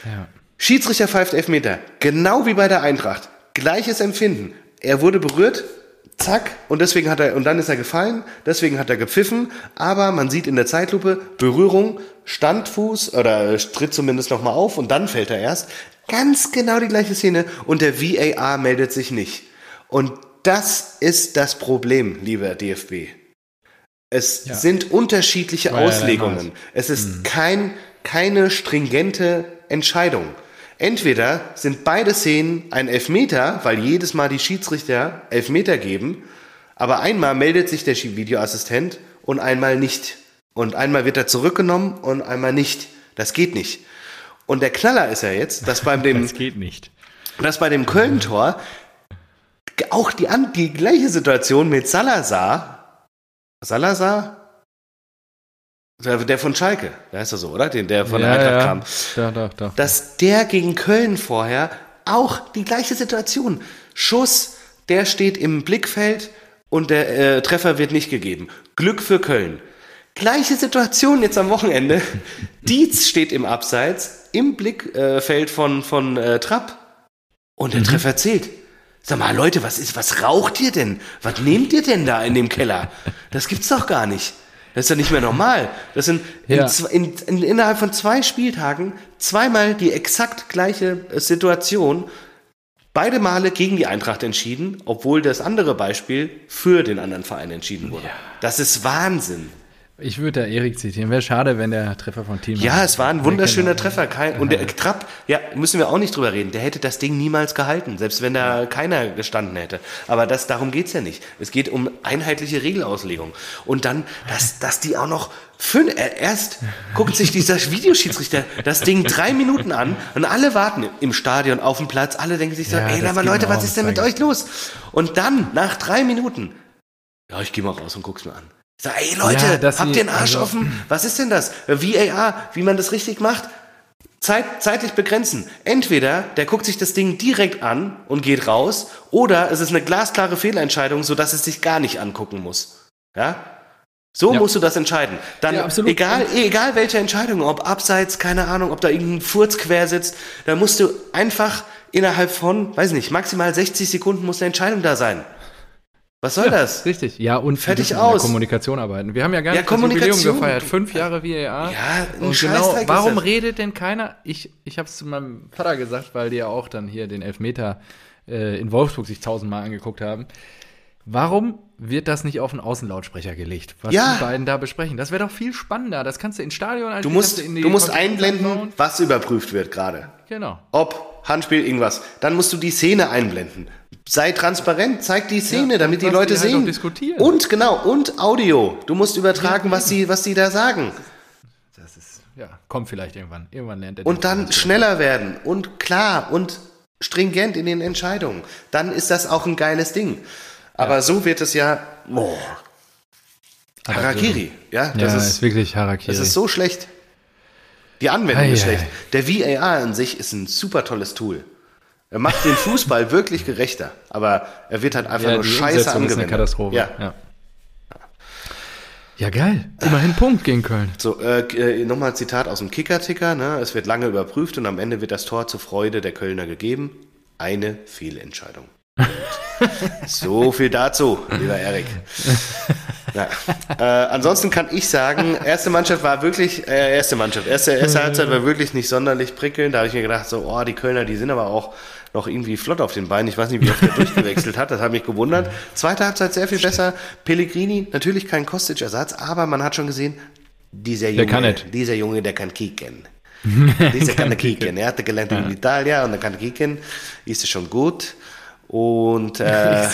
Ja. Schiedsrichter pfeift Elfmeter. Genau wie bei der Eintracht. Gleiches Empfinden. Er wurde berührt, zack, und deswegen hat er, und dann ist er gefallen, deswegen hat er gepfiffen, aber man sieht in der Zeitlupe Berührung, Standfuß oder tritt zumindest nochmal auf und dann fällt er erst. Ganz genau die gleiche Szene und der VAR meldet sich nicht. Und das ist das Problem, lieber DFB. Es ja. sind unterschiedliche War Auslegungen. Es ist mhm. kein, keine stringente Entscheidung. Entweder sind beide Szenen ein Elfmeter, weil jedes Mal die Schiedsrichter Elfmeter geben, aber einmal meldet sich der Videoassistent und einmal nicht. Und einmal wird er zurückgenommen und einmal nicht. Das geht nicht. Und der Knaller ist ja jetzt, dass beim dem. das geht nicht. Dass bei dem Köln-Tor auch die, die gleiche Situation mit Salazar. Salazar? Der von Schalke, der heißt er so, oder? Den, der von ja, der Eintracht ja. kam. Ja, doch, doch. Dass der gegen Köln vorher auch die gleiche Situation. Schuss, der steht im Blickfeld und der äh, Treffer wird nicht gegeben. Glück für Köln. Gleiche Situation jetzt am Wochenende. Dietz steht im Abseits, im Blickfeld von, von äh, Trapp und der mhm. Treffer zählt. Sag mal, Leute, was ist, was raucht ihr denn? Was nehmt ihr denn da in dem Keller? Das gibt's doch gar nicht. Das ist ja nicht mehr normal. Das sind ja. in, in, innerhalb von zwei Spieltagen zweimal die exakt gleiche äh, Situation. Beide Male gegen die Eintracht entschieden, obwohl das andere Beispiel für den anderen Verein entschieden wurde. Ja. Das ist Wahnsinn. Ich würde da Erik zitieren. Wäre schade, wenn der Treffer von Team. Ja, es war ein wunderschöner Treffer. Kein, und der Trapp, ja, müssen wir auch nicht drüber reden. Der hätte das Ding niemals gehalten, selbst wenn da keiner gestanden hätte. Aber das, darum geht's ja nicht. Es geht um einheitliche Regelauslegung. Und dann, dass, dass die auch noch fünf, äh, erst guckt sich dieser Videoschiedsrichter das Ding drei Minuten an und alle warten im Stadion auf dem Platz. Alle denken sich so, ja, ey, aber Leute, was ist denn mit euch los? Und dann, nach drei Minuten, ja, ich gehe mal raus und guck's mir an. Ich sag, ey Leute, ja, habt ihr den Arsch also, offen? Was ist denn das? VAR, wie man das richtig macht? Zeit, zeitlich begrenzen. Entweder der guckt sich das Ding direkt an und geht raus, oder es ist eine glasklare Fehlentscheidung, sodass es sich gar nicht angucken muss. Ja? So ja. musst du das entscheiden. Dann, ja, egal, egal welche Entscheidung, ob abseits, keine Ahnung, ob da irgendein Furz quer sitzt, da musst du einfach innerhalb von, weiß nicht, maximal 60 Sekunden muss eine Entscheidung da sein. Was soll ja, das? Richtig. Ja, und fertig aus. Kommunikation arbeiten. Wir haben ja gar nicht ja, das Jubiläum gefeiert. Fünf Jahre VAR. Ja, und genau, warum redet denn keiner? Ich, ich habe es zu meinem Vater gesagt, weil die ja auch dann hier den Elfmeter äh, in Wolfsburg sich tausendmal angeguckt haben. Warum wird das nicht auf einen Außenlautsprecher gelegt, was ja. die beiden da besprechen? Das wäre doch viel spannender. Das kannst du in Stadion als Du musst, du musst einblenden, was überprüft wird gerade. Genau. Ob Handspiel, irgendwas. Dann musst du die Szene einblenden. Sei transparent, zeig die Szene, ja, damit die Leute die halt sehen. Diskutieren. Und genau, und Audio. Du musst übertragen, was sie, was sie da sagen. Das ist, ja, kommt vielleicht irgendwann. Irgendwann lernt er Und dann schneller werden und klar und stringent in den Entscheidungen. Dann ist das auch ein geiles Ding. Aber ja. so wird es ja. Oh, Harakiri. Ja, das ja, ist, ist wirklich Harakiri. Das ist so schlecht. Die Anwendung ei, ist schlecht. Ei. Der VAR an sich ist ein super tolles Tool. Er macht den Fußball wirklich gerechter, aber er wird halt einfach ja, nur scheiße angewendet. Ist eine Katastrophe. Ja. ja. Ja, geil. Immerhin Punkt gegen Köln. So, äh, äh, nochmal ein Zitat aus dem Kicker-Ticker. Ne? Es wird lange überprüft und am Ende wird das Tor zur Freude der Kölner gegeben. Eine Fehlentscheidung. so viel dazu, lieber Erik. Ja. Äh, ansonsten kann ich sagen, erste Mannschaft war wirklich, äh, erste Mannschaft, erste, erste Halbzeit war wirklich nicht sonderlich prickelnd. Da habe ich mir gedacht, so, oh, die Kölner, die sind aber auch noch irgendwie flott auf den Beinen. Ich weiß nicht, wie oft er durchgewechselt hat. Das hat mich gewundert. Zweite Halbzeit sehr viel besser. Pellegrini, natürlich kein Kostic-Ersatz, aber man hat schon gesehen, dieser Junge, dieser Junge, der kann kicken. dieser kann kicken. Er hatte gelernt in Italien und er kann kicken. Ist es schon gut und äh,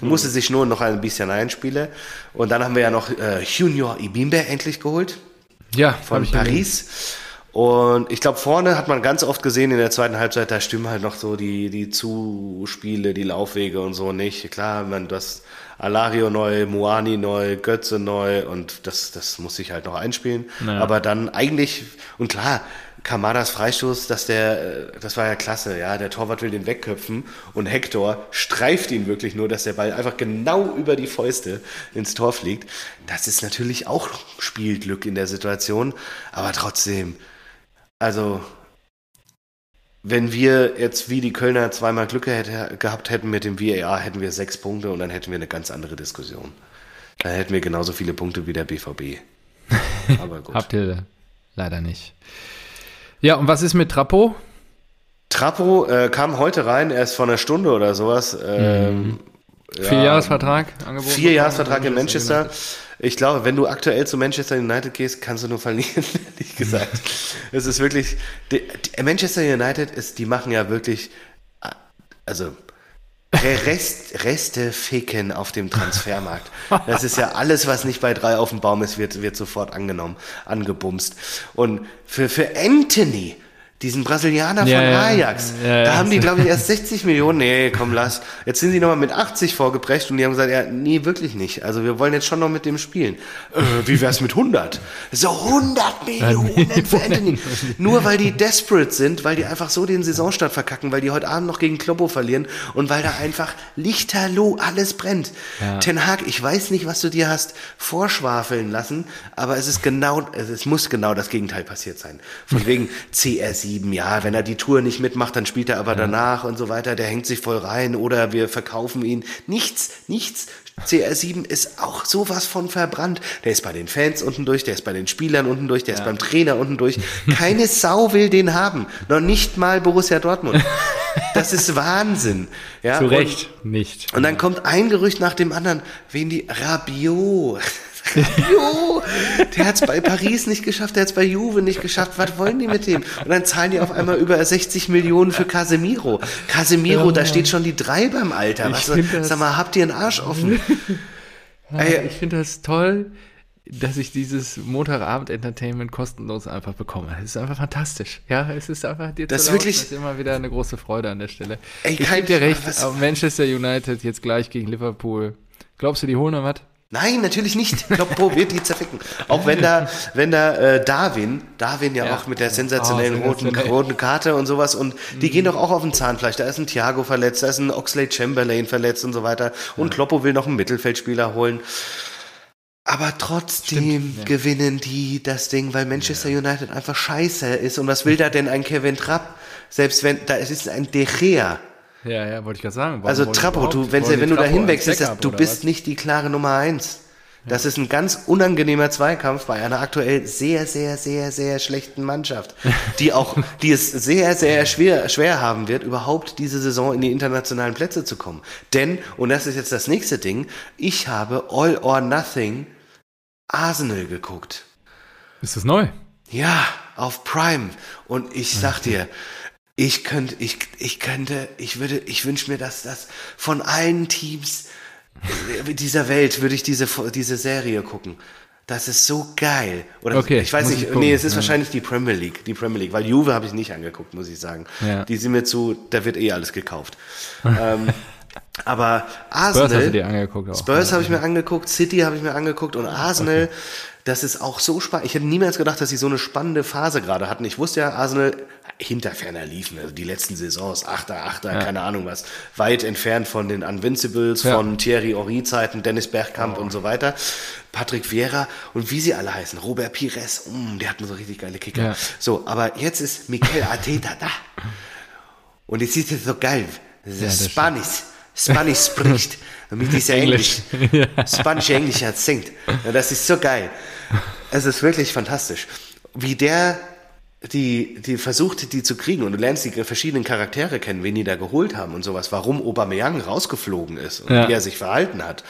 musste sich nur noch ein bisschen einspielen. Und dann haben wir ja noch äh, Junior Ibimbe endlich geholt. Ja, von Paris. Und ich glaube, vorne hat man ganz oft gesehen in der zweiten Halbzeit, da stimmen halt noch so die, die Zuspiele, die Laufwege und so nicht. Klar, man das Alario neu, Muani neu, Götze neu und das, das muss sich halt noch einspielen. Naja. Aber dann eigentlich, und klar, Kamadas Freistoß, dass der, äh, das war ja klasse, ja, der Torwart will den wegköpfen und Hector streift ihn wirklich nur, dass der Ball einfach genau über die Fäuste ins Tor fliegt. Das ist natürlich auch Spielglück in der Situation, aber trotzdem, also wenn wir jetzt wie die Kölner zweimal Glück hätte, gehabt hätten mit dem VAR, hätten wir sechs Punkte und dann hätten wir eine ganz andere Diskussion. Dann hätten wir genauso viele Punkte wie der BVB. Aber gut. Habt ihr leider nicht. Ja, und was ist mit Trappo? Trappo äh, kam heute rein, erst vor einer Stunde oder sowas. Ähm, mhm. Vierjahresvertrag angeboten. Vierjahresvertrag in Manchester. Manchester. Ich glaube, wenn du aktuell zu Manchester United gehst, kannst du nur verlieren, ehrlich gesagt. es ist wirklich, die, die Manchester United ist, die machen ja wirklich, also Rest, Reste ficken auf dem Transfermarkt. Das ist ja alles, was nicht bei drei auf dem Baum ist, wird, wird sofort angenommen, angebumst. Und für, für Anthony, diesen Brasilianer ja, von Ajax. Ja, ja, da haben die, glaube ich, erst 60 Millionen. Nee, komm, lass. Jetzt sind sie nochmal mit 80 vorgebrecht und die haben gesagt, ja, nee, wirklich nicht. Also wir wollen jetzt schon noch mit dem spielen. Äh, wie wär's mit 100? So 100 Millionen für Anthony. Nur weil die desperate sind, weil die einfach so den Saisonstart verkacken, weil die heute Abend noch gegen Kloppo verlieren und weil da einfach lichterloh alles brennt. Ten Hag, ich weiß nicht, was du dir hast vorschwafeln lassen, aber es ist genau, es muss genau das Gegenteil passiert sein. Von wegen CSI sieben, ja, wenn er die Tour nicht mitmacht, dann spielt er aber ja. danach und so weiter, der hängt sich voll rein oder wir verkaufen ihn. Nichts, nichts. CR7 ist auch sowas von verbrannt. Der ist bei den Fans unten durch, der ist bei den Spielern unten durch, der ja. ist beim Trainer unten durch. Keine Sau will den haben. Noch nicht mal Borussia Dortmund. Das ist Wahnsinn. Ja, Zu Recht und, nicht. Und dann kommt ein Gerücht nach dem anderen, wen die Rabiot. jo, der hat es bei Paris nicht geschafft, der hat es bei Juve nicht geschafft. Was wollen die mit dem? Und dann zahlen die auf einmal über 60 Millionen für Casemiro. Casemiro, ja, da steht schon die drei beim Alter. Was, sag mal, habt ihr einen Arsch offen? ja, ich finde das toll, dass ich dieses Montagabend-Entertainment kostenlos einfach bekomme. Es ist einfach fantastisch. Ja, es ist einfach dir das zu wirklich, das ist immer wieder eine große Freude an der Stelle. Ey, ich gebe dir recht, Manchester United jetzt gleich gegen Liverpool. Glaubst du, die holen noch was? Nein, natürlich nicht. Kloppo wird die zerficken. Auch wenn da, wenn da äh, Darwin, Darwin ja, ja, auch mit der sensationellen oh, roten, roten Karte und sowas und die mhm. gehen doch auch auf den Zahnfleisch. Da ist ein Thiago verletzt, da ist ein Oxlade Chamberlain verletzt und so weiter. Und ja. Kloppo will noch einen Mittelfeldspieler holen. Aber trotzdem ja. gewinnen die das Ding, weil Manchester United einfach scheiße ist. Und was will da denn ein Kevin Trapp? Selbst wenn, da ist ein De Gea ja, ja, wollte ich gerade sagen. Warum also Trappo, du, wenn, wenn du da hinwechselst, du bist was? nicht die klare Nummer eins. Das ist ein ganz unangenehmer Zweikampf bei einer aktuell sehr, sehr, sehr, sehr schlechten Mannschaft, die auch, die es sehr, sehr schwer, schwer haben wird, überhaupt diese Saison in die internationalen Plätze zu kommen. Denn, und das ist jetzt das nächste Ding, ich habe All or Nothing Arsenal geguckt. Ist das neu? Ja, auf Prime. Und ich sag dir, ich könnte, ich, ich könnte, ich würde, ich wünsche mir, dass das von allen Teams dieser Welt würde ich diese, diese Serie gucken. Das ist so geil. Oder okay, ich weiß nicht, ich nee, es ist ja. wahrscheinlich die Premier League, die Premier League, weil Juve habe ich nicht angeguckt, muss ich sagen. Ja. Die sind mir zu, da wird eh alles gekauft. ähm, aber Arsenal, Spurs, dir angeguckt auch. Spurs habe ich mir angeguckt, City habe ich mir angeguckt und Arsenal, okay. das ist auch so spannend. Ich hätte niemals gedacht, dass sie so eine spannende Phase gerade hatten. Ich wusste ja, Arsenal hinter ferner liefen, also die letzten Saisons, Achter, Achter, ja. keine Ahnung was, weit entfernt von den Unvincibles, ja. von Thierry Henry-Zeiten, Dennis Bergkamp oh. und so weiter, Patrick Vieira und wie sie alle heißen, Robert Pires, mm, der hat nur so richtig geile Kicker. Ja. So, aber jetzt ist Mikel Arteta da. Und jetzt ist es so geil, ist Spanisch. Spanisch spricht mit dieser Englisch, Englisch. Spanisch Englisch singt. das ist so geil. Es ist wirklich fantastisch, wie der die, die versucht, die zu kriegen und du lernst die verschiedenen Charaktere kennen, wen die da geholt haben und sowas, warum Aubameyang rausgeflogen ist und ja. wie er sich verhalten hat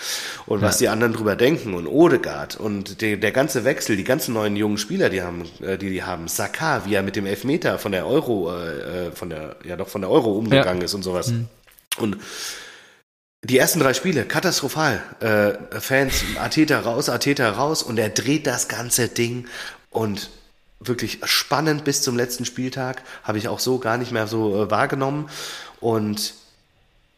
und ja. was die anderen drüber denken und Odegaard und die, der ganze Wechsel, die ganzen neuen jungen Spieler, die haben, äh, die die haben, Saka, wie er mit dem Elfmeter von der Euro, äh, äh, von der, ja doch von der Euro umgegangen ja. ist und sowas. Mhm. Und die ersten drei Spiele, katastrophal. Äh, Fans, Ateta raus, Ateta raus und er dreht das ganze Ding und wirklich spannend bis zum letzten Spieltag. Habe ich auch so gar nicht mehr so äh, wahrgenommen. Und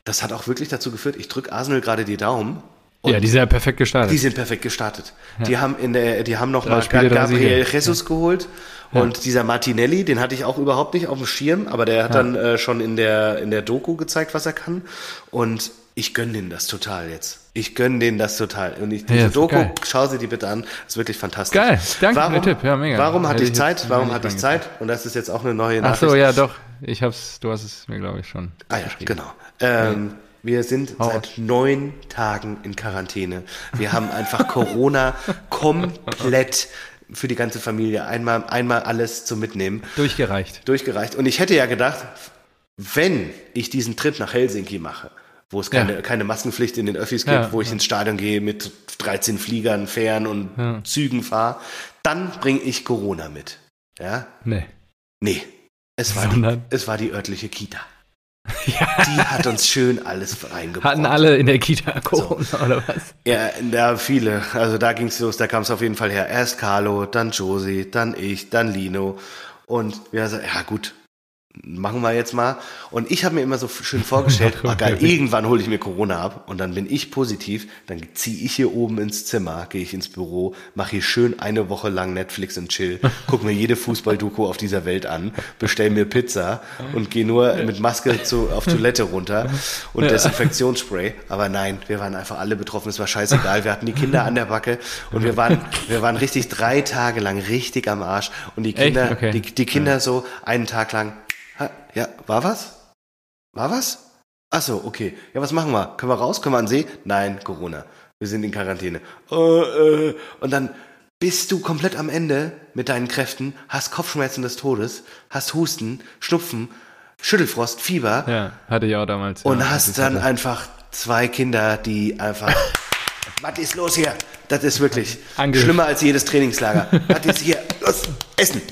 das hat auch wirklich dazu geführt, ich drücke Arsenal gerade die Daumen. Ja, die sind ja perfekt gestartet. Die sind perfekt gestartet. Ja. Die haben in der, die haben noch Drei mal Spiele, Gabriel Jesus ja. geholt ja. und dieser Martinelli, den hatte ich auch überhaupt nicht auf dem Schirm, aber der hat dann äh, schon in der in der Doku gezeigt, was er kann. Und ich gönne denen das total jetzt. Ich gönne denen das total. Und ich, diese Doku, geil. schau sie dir bitte an, ist wirklich fantastisch. Geil, danke warum, für den Tipp, ja mega. Warum hatte ich Zeit? Warum hatte ich Zeit? Und das ist jetzt auch eine neue Nachricht. Ach so, ja doch. Ich hab's, du hast es mir glaube ich schon. Ah ja, genau. Ähm, wir sind Hau seit neun Tagen in Quarantäne. Wir haben einfach Corona komplett für die ganze Familie einmal, einmal alles zum Mitnehmen. Durchgereicht. Durchgereicht. Und ich hätte ja gedacht, wenn ich diesen Trip nach Helsinki mache, wo es keine, ja. keine Maskenpflicht in den Öffis gibt, ja, wo ich ja. ins Stadion gehe mit 13 Fliegern, Fähren und Zügen fahre, dann bringe ich Corona mit. Ja? Nee. Nee. Es war, die, es war die örtliche Kita. Ja. Die hat uns schön alles reingebracht. Hatten alle in der Kita Corona so. oder was? Ja, da viele. Also da ging es los, da kam es auf jeden Fall her. Erst Carlo, dann Josie, dann ich, dann Lino. Und wir haben gesagt, ja gut, machen wir jetzt mal. Und ich habe mir immer so schön vorgestellt, oh geil, irgendwann hole ich mir Corona ab und dann bin ich positiv, dann ziehe ich hier oben ins Zimmer, gehe ich ins Büro, mache hier schön eine Woche lang Netflix und chill, gucke mir jede Fußballdoku auf dieser Welt an, bestell mir Pizza und gehe nur mit Maske zu, auf Toilette runter und Desinfektionsspray. Aber nein, wir waren einfach alle betroffen, es war scheißegal, wir hatten die Kinder an der Backe und wir waren, wir waren richtig drei Tage lang richtig am Arsch. Und die Kinder, okay. die, die Kinder so einen Tag lang ja, war was? War was? Ach so, okay. Ja, was machen wir? Können wir raus? Können wir an See? Nein, Corona. Wir sind in Quarantäne. Äh, äh. Und dann bist du komplett am Ende mit deinen Kräften, hast Kopfschmerzen des Todes, hast Husten, Schnupfen, Schüttelfrost, Fieber. Ja, hatte ich auch damals. Und ja, hast dann hatte. einfach zwei Kinder, die einfach. was ist los hier? Das ist wirklich Angriff. schlimmer als jedes Trainingslager. was ist hier? Los, essen!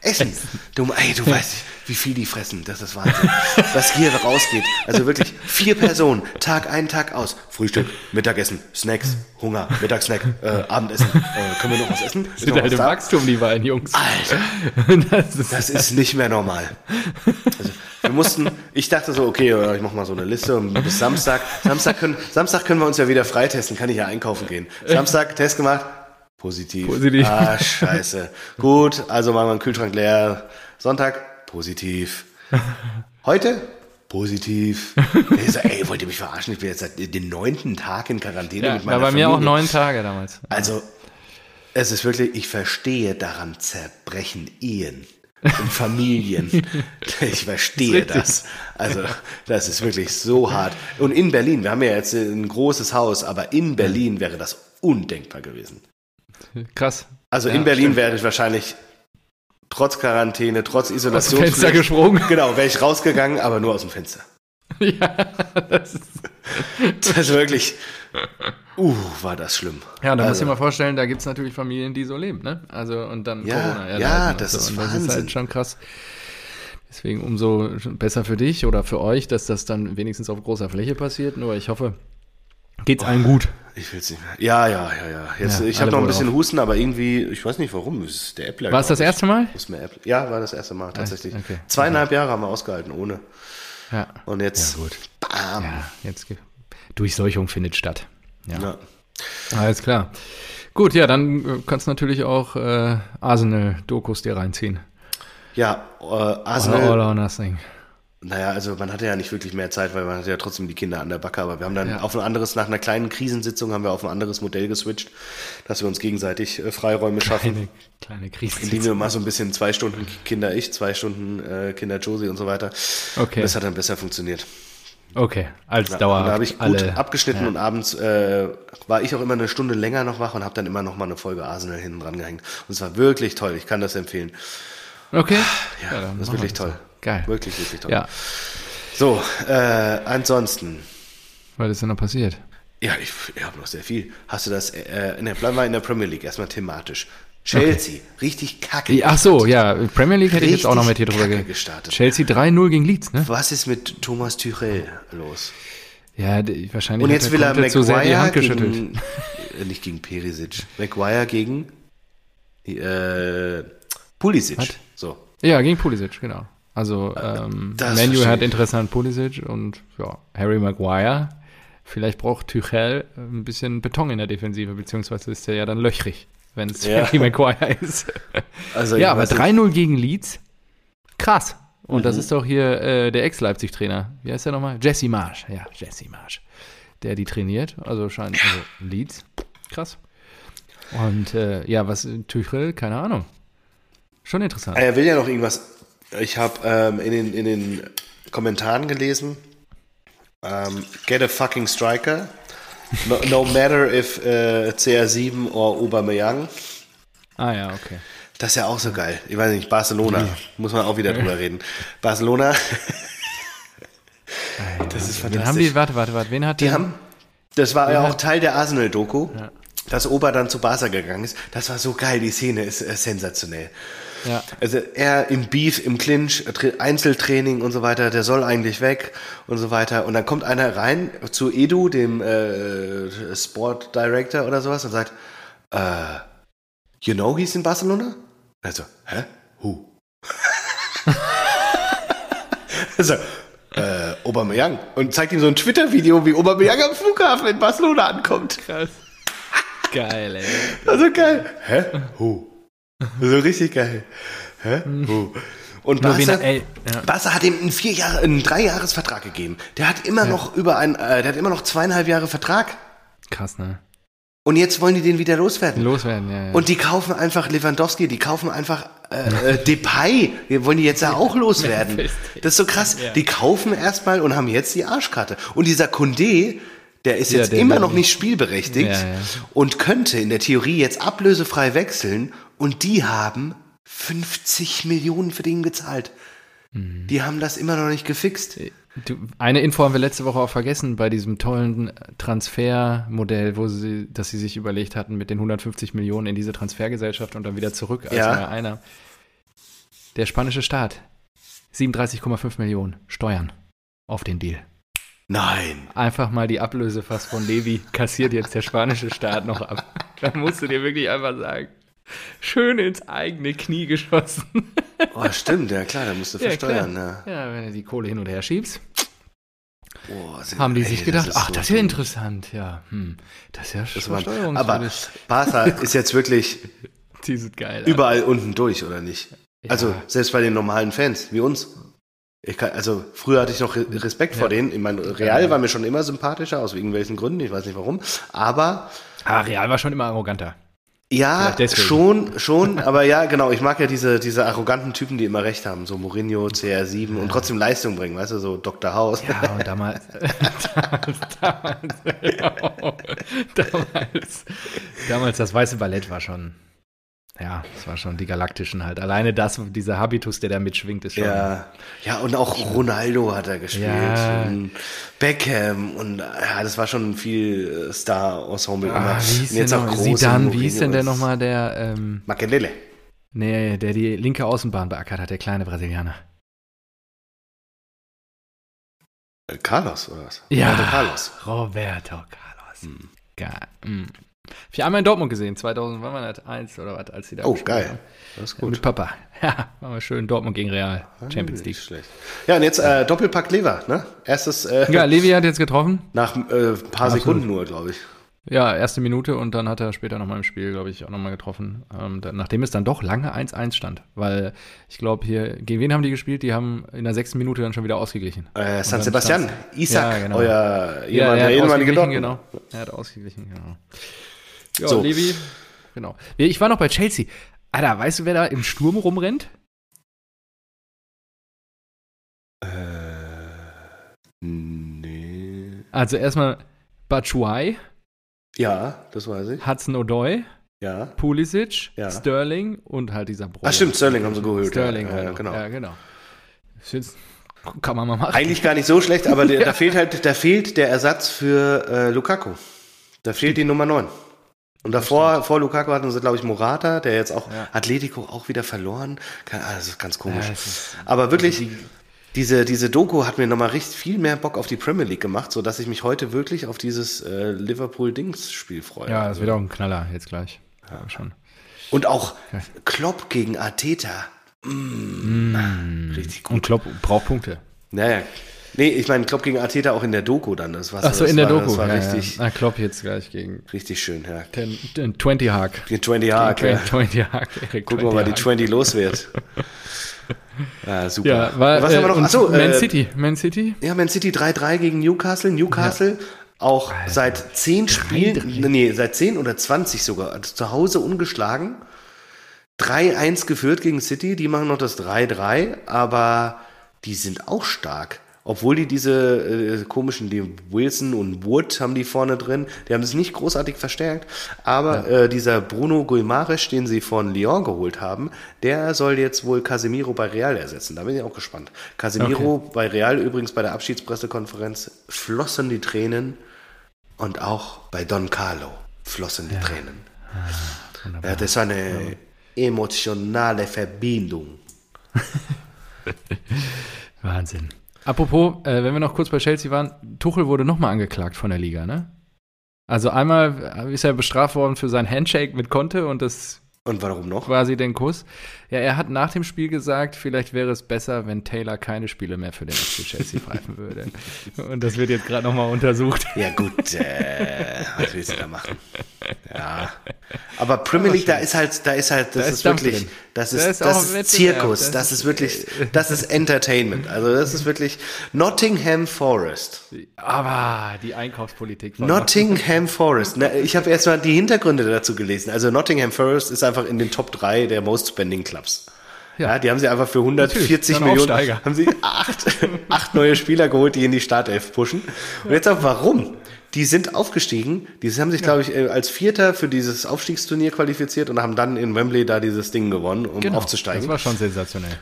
Essen! Essen. Du, ey, du weißt wie viel die fressen. Das ist Wahnsinn. Was hier rausgeht. Also wirklich vier Personen, Tag ein, Tag aus. Frühstück, Mittagessen, Snacks, Hunger, Mittagssnack, äh, Abendessen. Äh, können wir noch was essen? Ist sind halt im Wachstum, die beiden Jungs. Alter, das ist, das ist nicht mehr normal. Also, wir mussten, ich dachte so, okay, ich mach mal so eine Liste und bis Samstag, Samstag können, Samstag können wir uns ja wieder freitesten, kann ich ja einkaufen gehen. Samstag Test gemacht, positiv. Positiv. Ah, scheiße. Gut, also machen wir den Kühlschrank leer. Sonntag, positiv. Heute? Positiv. Ich so, ey, wollt ihr mich verarschen? Ich bin jetzt seit den neunten Tag in Quarantäne ja, mit meiner bei Familie. mir auch neun Tage damals. Also, es ist wirklich, ich verstehe daran zerbrechen Ehen und Familien. ich verstehe das. Also, das ist wirklich so hart. Und in Berlin, wir haben ja jetzt ein großes Haus, aber in Berlin wäre das undenkbar gewesen. Krass. Also ja, in Berlin stimmt. wäre ich wahrscheinlich trotz Quarantäne, trotz Isolation. Aus dem Fenster gesprungen. Genau, wäre ich rausgegangen, aber nur aus dem Fenster. Ja, das ist, das ist wirklich. Uh, war das schlimm. Ja, da also, muss ich mal vorstellen, da gibt es natürlich Familien, die so leben, ne? Also und dann ja, Corona. Ja, das so. ist und Wahnsinn. Das ist halt schon krass. Deswegen umso besser für dich oder für euch, dass das dann wenigstens auf großer Fläche passiert. Nur ich hoffe, geht's allen gut. Ich will es nicht mehr. Ja, ja, ja, ja. Jetzt, ja ich habe noch ein bisschen auf. Husten, aber irgendwie, ich weiß nicht warum. ist der Apple. War es das erste Mal? Ja, war das erste Mal tatsächlich. Okay. Zweieinhalb. Jahre haben wir ausgehalten ohne. Ja. Und jetzt. Ja, gut. Bam. Ja, jetzt Durchseuchung findet statt. Ja. ja. Alles klar. Gut, ja, dann äh, kannst du natürlich auch äh, Arsenal-Dokus dir reinziehen. Ja, äh, Arsenal. All or nothing. Naja, also man hatte ja nicht wirklich mehr Zeit, weil man hatte ja trotzdem die Kinder an der Backe, aber wir haben dann ja. auf ein anderes, nach einer kleinen Krisensitzung haben wir auf ein anderes Modell geswitcht, dass wir uns gegenseitig äh, Freiräume schaffen. Kleine, kleine Krisensitzung. Indem wir mal so ein bisschen zwei Stunden Kinder ich, zwei Stunden äh, Kinder Josie und so weiter. Okay. Das hat dann besser funktioniert. Okay, als ja, Dauer. Da habe ich gut alle, abgeschnitten ja. und abends äh, war ich auch immer eine Stunde länger noch wach und habe dann immer noch mal eine Folge Arsenal hinten dran gehängt. Und es war wirklich toll, ich kann das empfehlen. Okay. Ja, ja das ist wirklich toll. Geil. Wirklich, wirklich toll. Ja. So, äh, ansonsten. Was ist denn noch passiert? Ja, ich, ich habe noch sehr viel. Hast du das, äh, ne, bleiben wir in der Premier League, erstmal thematisch. Chelsea, okay. richtig kacke. Ach so, ja, Premier League hätte ich jetzt auch noch mit hier drüber gestartet. Chelsea 3-0 gegen Leeds, ne? Was ist mit Thomas Tuchel los? Ja, wahrscheinlich Und jetzt will er Maguire so die Hand geschüttelt. Gegen, äh, nicht gegen Perisic. Maguire gegen äh, Pulisic. Was? So. Ja, gegen Pulisic, genau. Also ähm, Manu hat Interesse an Pulisic und ja, Harry Maguire Vielleicht braucht Tuchel ein bisschen Beton in der Defensive, beziehungsweise ist er ja dann löchrig, wenn es ja. Harry Maguire ist. Also, ja, aber 3-0 gegen Leeds, krass. Und mhm. das ist doch hier äh, der Ex-Leipzig-Trainer. Wie heißt der nochmal? Jesse Marsch. Ja, Jesse Marsch. Der die trainiert. Also scheint, also Leeds. Krass. Und äh, ja, was Tuchel, keine Ahnung. Schon interessant. Er will ja noch irgendwas. Ich habe ähm, in, den, in den Kommentaren gelesen, um, get a fucking striker. No, no matter if uh, CR7 oder Aubameyang. Ah ja, okay. Das ist ja auch so geil. Ich weiß nicht, Barcelona. Ja. Muss man auch wieder drüber reden. Barcelona. das ist fantastisch. Wen haben die, warte, warte, warte. Wen hat die? haben, das war ja auch Teil der Arsenal-Doku, ja. Dass Ober dann zu Barca gegangen ist. Das war so geil. Die Szene ist äh, sensationell. Ja. Also er im Beef, im Clinch, Einzeltraining und so weiter, der soll eigentlich weg und so weiter. Und dann kommt einer rein zu Edu, dem äh, Sport Director oder sowas, und sagt, uh, you know he's in Barcelona? Also, hä? Who? also, äh, Aubameyang. Und zeigt ihm so ein Twitter-Video, wie Aubameyang am Flughafen in Barcelona ankommt. Krass. Geil, ey. Also geil. Hä? Who? So richtig geil. Hä? Oh. Und Barca, ey, ja. Barca hat ihm einen, vier Jahre, einen Dreijahresvertrag gegeben. Der hat immer ja. noch über ein, äh, der hat immer noch zweieinhalb Jahre Vertrag. Krass, ne? Und jetzt wollen die den wieder loswerden. Loswerden, ja. ja. Und die kaufen einfach Lewandowski, die kaufen einfach äh, äh, Depay. Wir wollen die jetzt ja auch loswerden. Das ist so krass. Die kaufen erstmal und haben jetzt die Arschkarte. Und dieser Condé, der ist jetzt immer noch nicht spielberechtigt und könnte in der Theorie jetzt ablösefrei wechseln und die haben 50 Millionen für den gezahlt. Mhm. Die haben das immer noch nicht gefixt. Du, eine Info haben wir letzte Woche auch vergessen bei diesem tollen Transfermodell, wo sie, dass sie sich überlegt hatten, mit den 150 Millionen in diese Transfergesellschaft und dann wieder zurück als ja. einer. Der spanische Staat. 37,5 Millionen Steuern auf den Deal. Nein. Einfach mal die Ablöse fast von Levi kassiert jetzt der spanische Staat noch ab. Da musst du dir wirklich einfach sagen schön ins eigene Knie geschossen. Oh, stimmt, ja klar, da musst du ja, versteuern. Ja. ja, wenn du die Kohle hin und her schiebst. Oh, haben die ey, sich gedacht, ach, so das ist ja interessant, ja. Hm, das ist ja das war, Aber Barca ist jetzt wirklich die sind geil, überall unten durch, oder nicht? Ja. Also selbst bei den normalen Fans, wie uns. Kann, also früher hatte ich noch Respekt ja. vor denen. Ich meine, Real war mir schon immer sympathischer, aus irgendwelchen Gründen, ich weiß nicht warum. Aber. Ah, Real war schon immer arroganter. Ja, schon, schon, aber ja, genau. Ich mag ja diese, diese arroganten Typen, die immer recht haben. So Mourinho, CR7 ja. und trotzdem Leistung bringen, weißt du, so Dr. House. Ja, und damals, damals, damals, damals, damals, das weiße Ballett war schon, ja, das war schon die Galaktischen halt. Alleine das, dieser Habitus, der da mitschwingt, ist schon. Ja, ja und auch Ronaldo hat er gespielt. Ja. Und Beckham und ja, das war schon viel äh, Star-Ensemble. Ah, wie hieß jetzt auch Zidane, wie hieß denn der nochmal, der. Ähm, Makelele. Nee, der die linke Außenbahn beackert hat, der kleine Brasilianer. Äh, Carlos oder was? Ja, Roberto Carlos. Roberto Carlos. Hm. Geil. Hm. Ich einmal in Dortmund gesehen, 2000, wann war das? Eins oder was, als sie da Oh, geil. Haben. Das ist gut. Mit Papa. Ja, machen wir schön Dortmund gegen Real. Ah, Champions League. Schlecht. Ja, und jetzt äh, Doppelpack Lever, ne? Erstes. Äh, ja, Levi hat jetzt getroffen. Nach ein äh, paar Sekunden nur, glaube ich. Ja, erste Minute und dann hat er später nochmal im Spiel, glaube ich, auch nochmal getroffen. Ähm, da, nachdem es dann doch lange 1-1 stand. Weil ich glaube, hier, gegen wen haben die gespielt? Die haben in der sechsten Minute dann schon wieder ausgeglichen. Äh, San Sebastian, Isaac, ja, genau. euer ja, der ehemalige Dortmund. Genau. Er hat ausgeglichen, genau. Ja, so. Levi, genau. Ich war noch bei Chelsea. Alter, weißt du, wer da im Sturm rumrennt? Äh, nee. Also erstmal Batshuayi. Ja, das weiß ich. Hudson O'Doy. Ja. Pulisic, ja. Sterling und halt dieser Bruder. Ach stimmt, Sterling haben sie geholt. Sterling, ja, ja, genau. Ja, genau. Kann man mal machen. Eigentlich gar nicht so schlecht, aber der, da fehlt halt, da fehlt der Ersatz für äh, Lukaku. Da fehlt die Nummer 9. Und davor, vor Lukaku hatten sie, glaube ich, Morata, der jetzt auch ja. Atletico auch wieder verloren. Ah, das ist ganz komisch. Ja, ist, Aber wirklich, also die, diese, diese Doku hat mir nochmal richtig viel mehr Bock auf die Premier League gemacht, sodass ich mich heute wirklich auf dieses äh, Liverpool-Dings-Spiel freue. Ja, das wird auch ein Knaller jetzt gleich. Ja, schon. Und auch okay. Klopp gegen Arteta. Mm, mm. Richtig gut. Und Klopp braucht Punkte. Naja. Nee, ich meine, Klopp gegen Arteta auch in der Doku dann. Das war Ach so, in der war, Doku. Das war ja, richtig. Ja. Na, Klopp jetzt gleich gegen. Richtig schön, ja. Den, den 20 Hack. Den 20 Hack. Ja. 20 Hack. Gucken wir mal, die 20 los wird. Ja, super. Ja, war, Was haben wir noch? Äh, Achso, Man äh, City. Man City. Ja, Man City 3-3 gegen Newcastle. Newcastle ja. auch Alter. seit 10 Spielen, nee, seit 10 oder 20 sogar, also zu Hause ungeschlagen. 3-1 geführt gegen City, die machen noch das 3-3, aber die sind auch stark. Obwohl die diese äh, komischen, die Wilson und Wood haben die vorne drin, die haben es nicht großartig verstärkt, aber ja. äh, dieser Bruno Guimaraes, den sie von Lyon geholt haben, der soll jetzt wohl Casemiro bei Real ersetzen. Da bin ich auch gespannt. Casemiro okay. bei Real übrigens bei der Abschiedspressekonferenz flossen die Tränen und auch bei Don Carlo flossen die ja. Tränen. Ah, das ist eine emotionale Verbindung. Wahnsinn. Apropos, äh, wenn wir noch kurz bei Chelsea waren, Tuchel wurde nochmal angeklagt von der Liga, ne? Also einmal ist er bestraft worden für sein Handshake mit Conte und das und warum noch? Quasi den Kuss. Ja, er hat nach dem Spiel gesagt, vielleicht wäre es besser, wenn Taylor keine Spiele mehr für den FC Chelsea pfeifen würde. Und das wird jetzt gerade nochmal untersucht. Ja gut, äh, was willst du da machen? Ja. Aber Premier League, da ist halt, da ist halt, das da ist, ist wirklich, das ist, ist das ist Zirkus, das, das ist wirklich, das ist Entertainment. Also das ist wirklich Nottingham Forest. Aber die Einkaufspolitik. Nottingham Forest. Na, ich habe erstmal die Hintergründe dazu gelesen. Also Nottingham Forest ist einfach in den Top 3 der Most Spending Clubs. Ja. ja, die haben sie einfach für 140 Millionen, Aufsteiger. haben sie acht, acht neue Spieler geholt, die in die Startelf pushen. Und jetzt auch warum? Die sind aufgestiegen, die haben sich, ja. glaube ich, äh, als Vierter für dieses Aufstiegsturnier qualifiziert und haben dann in Wembley da dieses Ding gewonnen, um genau, aufzusteigen. Das war schon sensationell.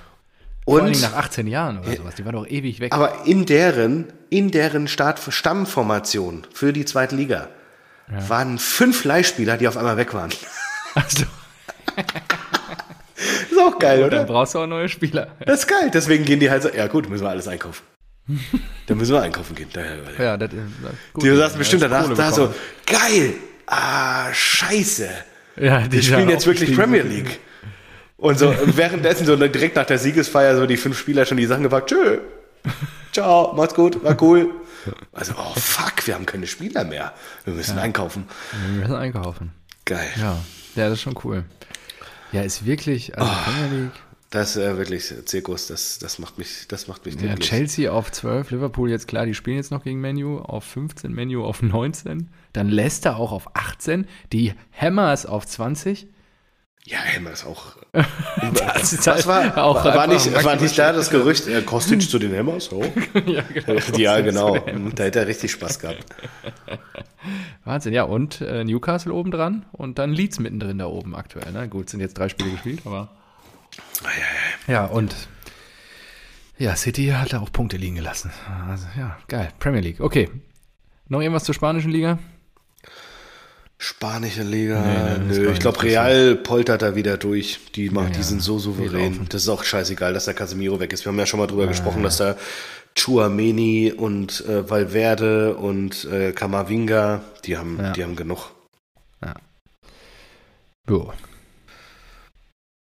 Und, Vor allem nach 18 Jahren oder sowas. Die war doch ewig weg. Aber in deren, in deren Start Stammformation für die zweite Liga ja. waren fünf Leihspieler, die auf einmal weg waren. Also. ist auch geil, oder? Dann brauchst du auch neue Spieler. Das ist geil. Deswegen gehen die halt so, ja gut, müssen wir alles einkaufen. Dann müssen wir einkaufen gehen. Ja, das ist gut. Die sagst bestimmt danach da so, geil, ah, scheiße. Ja, die, die spielen jetzt wirklich Premier League. Und so währenddessen so direkt nach der Siegesfeier so die fünf Spieler schon die Sachen gefragt, tschö, ciao, macht's gut, war cool. Also, oh fuck, wir haben keine Spieler mehr. Wir müssen ja. einkaufen. Wir müssen einkaufen. Geil. Ja, ja, das ist schon cool. Ja, ist wirklich, also oh, Premier League. Das ist äh, wirklich Zirkus, das, das macht mich, das macht mich ja, Chelsea auf 12, Liverpool jetzt klar, die spielen jetzt noch gegen Menu auf 15, Menu auf 19, dann Leicester auch auf 18, die Hammers auf 20. Ja, Hammers auch. das ist halt war, auch war, war nicht, war nicht da das Gerücht, äh, Kostic zu den Hammers? Oh. ja, genau. ja, genau. Da hätte er richtig Spaß gehabt. Wahnsinn, ja, und äh, Newcastle oben dran und dann Leeds mittendrin da oben aktuell. Ne? Gut, sind jetzt drei Spiele gespielt, aber. Ja, und ja, City hat da auch Punkte liegen gelassen. Also, ja, geil. Premier League. Okay. Noch irgendwas zur spanischen Liga? Spanische Liga, nee, nö. Ich glaube, Real poltert da wieder durch. Die, machen, ja, die sind so souverän. Das ist auch scheißegal, dass der Casemiro weg ist. Wir haben ja schon mal drüber ja, gesprochen, dass da Chuameni und äh, Valverde und äh, Kamavinga, die haben, ja. die haben genug. Ja. Jo.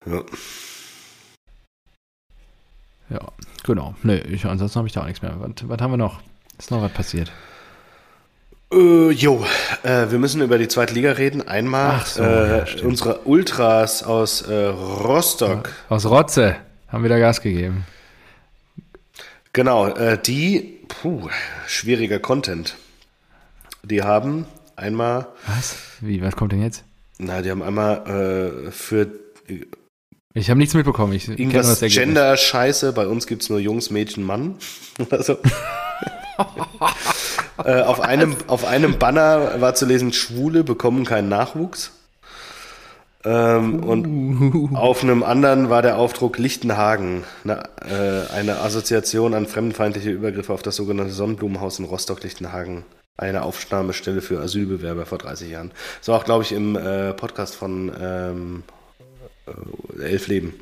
Ja. Ja, genau. Nee, ich, ansonsten habe ich da auch nichts mehr. Was, was haben wir noch? Ist noch was passiert? Äh, jo, äh, wir müssen über die zweite Liga reden. Einmal so, äh, ja, unsere Ultras aus äh, Rostock. Aus Rotze haben wieder Gas gegeben. Genau, äh, die, puh, schwieriger Content. Die haben einmal. Was? Wie, was kommt denn jetzt? Na, die haben einmal äh, für. Ich habe nichts mitbekommen. Ich irgendwas Gender-Scheiße. Bei uns gibt es nur Jungs, Mädchen, Mann. Oder so. äh, auf, einem, auf einem Banner war zu lesen, Schwule bekommen keinen Nachwuchs. Ähm, und auf einem anderen war der Aufdruck Lichtenhagen, eine, äh, eine Assoziation an fremdenfeindliche Übergriffe auf das sogenannte Sonnenblumenhaus in Rostock-Lichtenhagen. Eine Aufnahmestelle für Asylbewerber vor 30 Jahren. Das war auch, glaube ich, im äh, Podcast von ähm, äh, Elf Leben.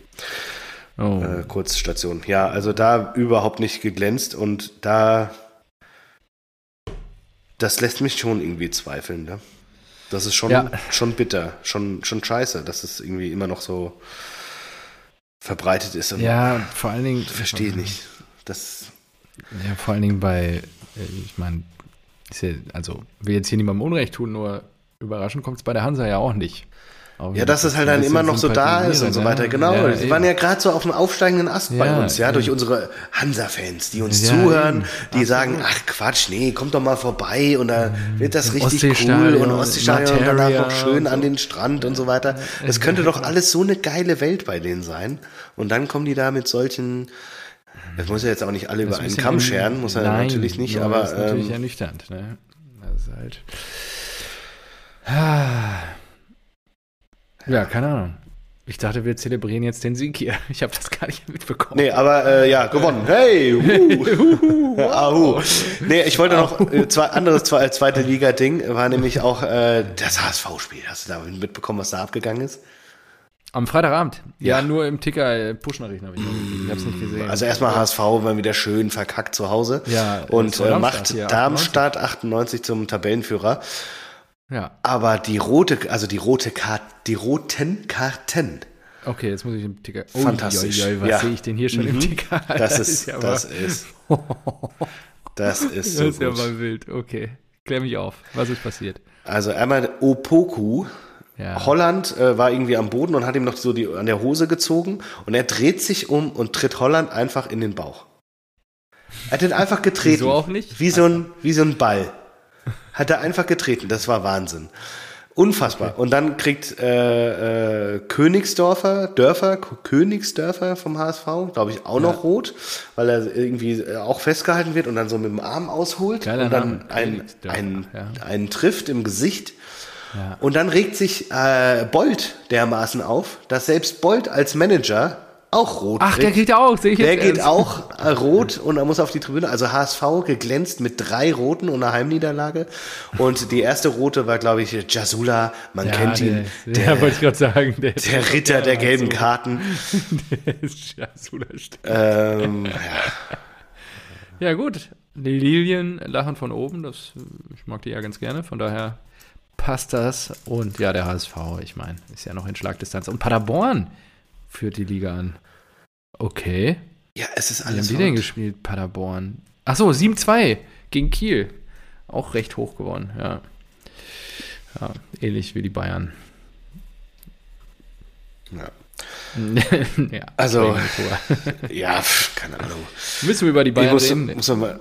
Oh. Äh, Kurzstation. Ja, also da überhaupt nicht geglänzt und da das lässt mich schon irgendwie zweifeln. Ne? Das ist schon, ja. schon bitter, schon, schon scheiße, dass es irgendwie immer noch so verbreitet ist. ja, vor allen Dingen. Verstehe nicht. Das Ja, vor allen Dingen bei, äh, ich meine, also will jetzt hier niemandem Unrecht tun, nur überraschend kommt es bei der Hansa ja auch nicht. Ja, dass es halt dann immer noch so da ist und so weiter. Genau. Ja, die waren ja gerade so auf dem aufsteigenden Ast ja, bei uns, ja, ja. durch unsere Hansa-Fans, die uns zuhören, die Absolut. sagen, ach Quatsch, nee, kommt doch mal vorbei und da wird das richtig cool und Ostseestadion und danach noch schön an den Strand und so weiter. Es könnte doch alles so eine geile Welt bei denen sein. Und dann kommen die da mit solchen, das muss ja jetzt auch nicht alle über einen Kamm scheren, muss er Nein, natürlich nicht, aber. Das ist natürlich ähm, ernüchternd, ne? Das ist halt. Ja, keine Ahnung. Ich dachte, wir zelebrieren jetzt den Sieg hier. Ich habe das gar nicht mitbekommen. Nee, aber äh, ja, gewonnen. Hey! Uh. Ahu. Nee, ich wollte noch äh, zwei, anderes zwei, zweite Liga-Ding, war nämlich auch äh, das HSV-Spiel. Hast du da mitbekommen, was da abgegangen ist? Am Freitagabend. Ja, ja nur im Ticker äh, Push-Nachrichten habe ich noch Ich habe es nicht gesehen. Also erstmal HSV war wieder schön verkackt zu Hause. Ja, und äh, macht Darmstadt 98 zum Tabellenführer. Ja. Aber die rote, also die rote Karte, die roten Karten. Okay, jetzt muss ich im Ticker. Oh, Fantastisch. Joi, was ja. sehe ich denn hier schon mhm. im Ticker? Das ist, ist das ist. Das ist so. Das ist gut. ja mal wild. Okay. Klär mich auf. Was ist passiert? Also einmal Opoku. Ja. Holland äh, war irgendwie am Boden und hat ihm noch so die, an der Hose gezogen und er dreht sich um und tritt Holland einfach in den Bauch. Er hat ihn einfach getreten. So auch nicht? Wie so ein, wie so ein Ball. Hat er einfach getreten. Das war Wahnsinn. Unfassbar. Okay. Und dann kriegt äh, äh, Königsdorfer, Dörfer, Königsdörfer vom HSV, glaube ich, auch noch rot, weil er irgendwie äh, auch festgehalten wird und dann so mit dem Arm ausholt Geiler und dann einen, einen, ja. einen trifft im Gesicht. Ja. Und dann regt sich äh, Bolt dermaßen auf, dass selbst Bolt als Manager auch rot Ach, kriegt. der kriegt auch, sehe ich Der geht auch äh, rot und er muss auf die Tribüne. Also HSV geglänzt mit drei Roten und einer Heimniederlage. Und die erste rote war, glaube ich, Jasula. Man ja, kennt ihn. Der, der wollte ich gerade sagen. Der, der Ritter der gelben so. Karten. der ist Jasula, ähm, ja. ja, gut. Die Lilien lachen von oben. Das, ich mag die ja ganz gerne. Von daher passt das. Und ja, der HSV, ich meine, ist ja noch in Schlagdistanz. Und Paderborn führt die Liga an. Okay. Ja, es ist alles. Wie haben die denn gespielt, Paderborn? Achso, 7-2 gegen Kiel. Auch recht hoch gewonnen, ja. Ja, ähnlich wie die Bayern. Ja. ja, also, ja, keine Ahnung. Müssen wir über die Bayern muss, reden? Muss mal,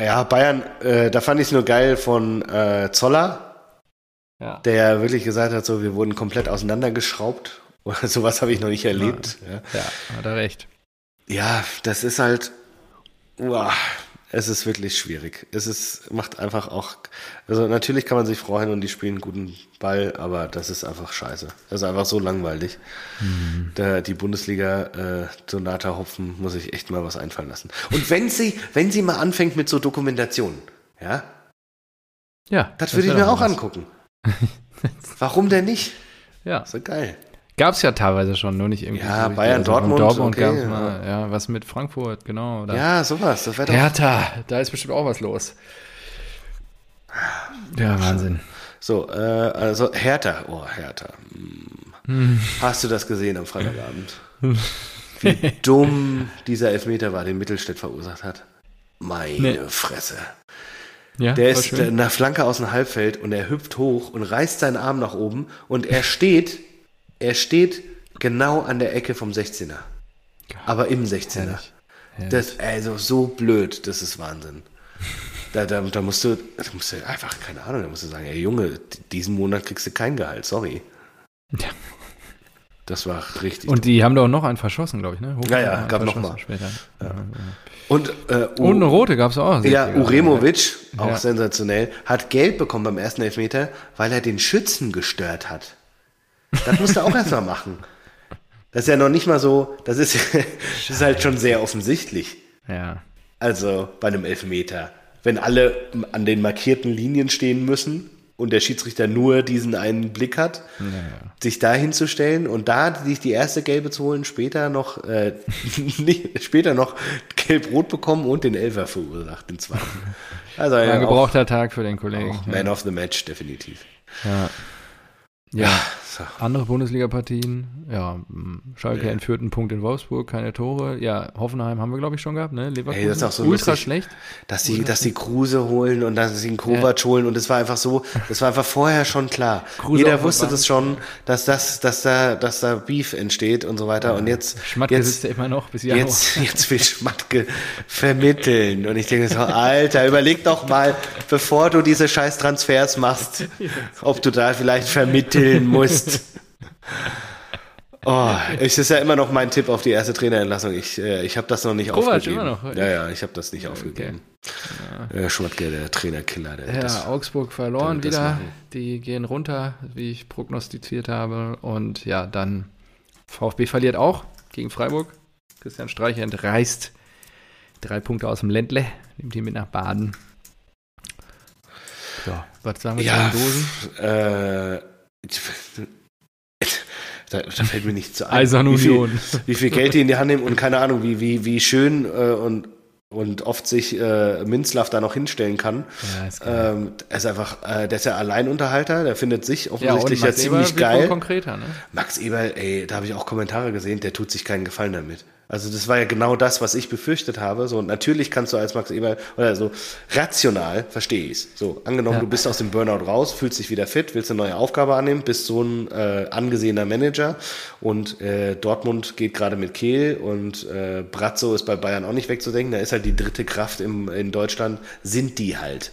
ja, Bayern, äh, da fand ich es nur geil von äh, Zoller, ja. der wirklich gesagt hat, so, wir wurden komplett auseinandergeschraubt oder sowas habe ich noch nicht erlebt. Ja, ja. ja, hat er recht. Ja, das ist halt. Uah, es ist wirklich schwierig. Es ist, macht einfach auch. Also natürlich kann man sich freuen und die spielen guten Ball, aber das ist einfach scheiße. Das ist einfach so langweilig. Mhm. Da, die Bundesliga äh, Donata Hopfen muss ich echt mal was einfallen lassen. Und wenn sie, wenn sie mal anfängt mit so Dokumentationen, ja? Ja. Das, das würde ich mir auch was. angucken. Warum denn nicht? Ja. So geil. Gab es ja teilweise schon, nur nicht irgendwie. Ja, so Bayern, also Dortmund. Dortmund okay, gab mal, ja. ja. was mit Frankfurt, genau. Oder ja, sowas. Das Hertha, da ist bestimmt auch was los. Ja, Wahnsinn. So, äh, also Hertha, oh, Hertha. Hm. Hast du das gesehen am Freitagabend? Wie dumm dieser Elfmeter war, den Mittelstädt verursacht hat. Meine nee. Fresse. Ja, der ist nach Flanke aus dem Halbfeld und er hüpft hoch und reißt seinen Arm nach oben und er steht er steht genau an der Ecke vom 16er. Aber im 16er. Herrlich. Herrlich. Das, also so blöd, das ist Wahnsinn. Da, da, da, musst du, da musst du einfach, keine Ahnung, da musst du sagen, ey Junge, diesen Monat kriegst du kein Gehalt, sorry. Ja. Das war richtig. Und die haben doch noch einen verschossen, glaube ich, ne? Hoch ja, ja, gab noch mal. Später. Ja. Und, äh, Und eine rote gab es auch. Ja, Uremovic, auch ja. sensationell, hat Geld bekommen beim ersten Elfmeter, weil er den Schützen gestört hat. Das musst du auch erstmal machen. Das ist ja noch nicht mal so, das ist, das ist halt schon sehr offensichtlich. Ja. Also bei einem Elfmeter. Wenn alle an den markierten Linien stehen müssen und der Schiedsrichter nur diesen einen Blick hat, ja, ja. sich da hinzustellen und da sich die erste gelbe zu holen, später noch, äh, nicht, später noch gelb-rot bekommen und den Elfer verursacht, den zweiten. Also ein gebrauchter Tag für den Kollegen. Man of the Match, definitiv. Ja. Ja. Andere Bundesliga-Partien, ja, Schalke ja. entführt einen Punkt in Wolfsburg, keine Tore. Ja, Hoffenheim haben wir, glaube ich, schon gehabt, ne? Leverkusen, Ey, das ist auch so ultra lustig, schlecht. Dass sie, dass sie Kruse holen und dass sie einen Kovac ja. holen und es war einfach so, das war einfach vorher schon klar. Kruse Jeder wusste das schon, dass das, dass da, dass da Beef entsteht und so weiter. Ja. Und jetzt, Schmatke jetzt, sitzt ja immer noch bis jetzt, jetzt will Schmatke vermitteln. Und ich denke so, Alter, überleg doch mal, bevor du diese scheiß Transfers machst, ob du da vielleicht vermitteln musst. Oh, es ist ja immer noch mein Tipp auf die erste Trainerentlassung. Ich, äh, ich habe das noch nicht Kovac aufgegeben. Immer noch. Ja, ja, ich habe das nicht aufgegeben. Okay. Ja. Schmatke, der Trainerkiller. Der ja, das, Augsburg verloren wieder. Die gehen runter, wie ich prognostiziert habe. Und ja, dann VfB verliert auch gegen Freiburg. Christian Streich entreißt drei Punkte aus dem Ländle, nimmt die mit nach Baden. So, was sagen wir ja, zu den Dosen? Äh, da, da, fällt mir nicht zu ein. Eisern wie viel, wie viel Geld die in die Hand nehmen und keine Ahnung, wie, wie, wie schön äh, und, und oft sich äh, Minzlaff da noch hinstellen kann. Ja, ist ähm, er ist einfach, äh, der ist ja Alleinunterhalter, der findet sich offensichtlich ja, ja ziemlich Eber geil. Ne? Max Eber, ey, da habe ich auch Kommentare gesehen, der tut sich keinen Gefallen damit. Also das war ja genau das, was ich befürchtet habe. So natürlich kannst du als Max Eber oder so rational verstehe ich es. So angenommen, ja. du bist aus dem Burnout raus, fühlst dich wieder fit, willst eine neue Aufgabe annehmen, bist so ein äh, angesehener Manager und äh, Dortmund geht gerade mit Kehl und äh, Brazzo ist bei Bayern auch nicht wegzudenken. Da ist halt die dritte Kraft im, in Deutschland, sind die halt.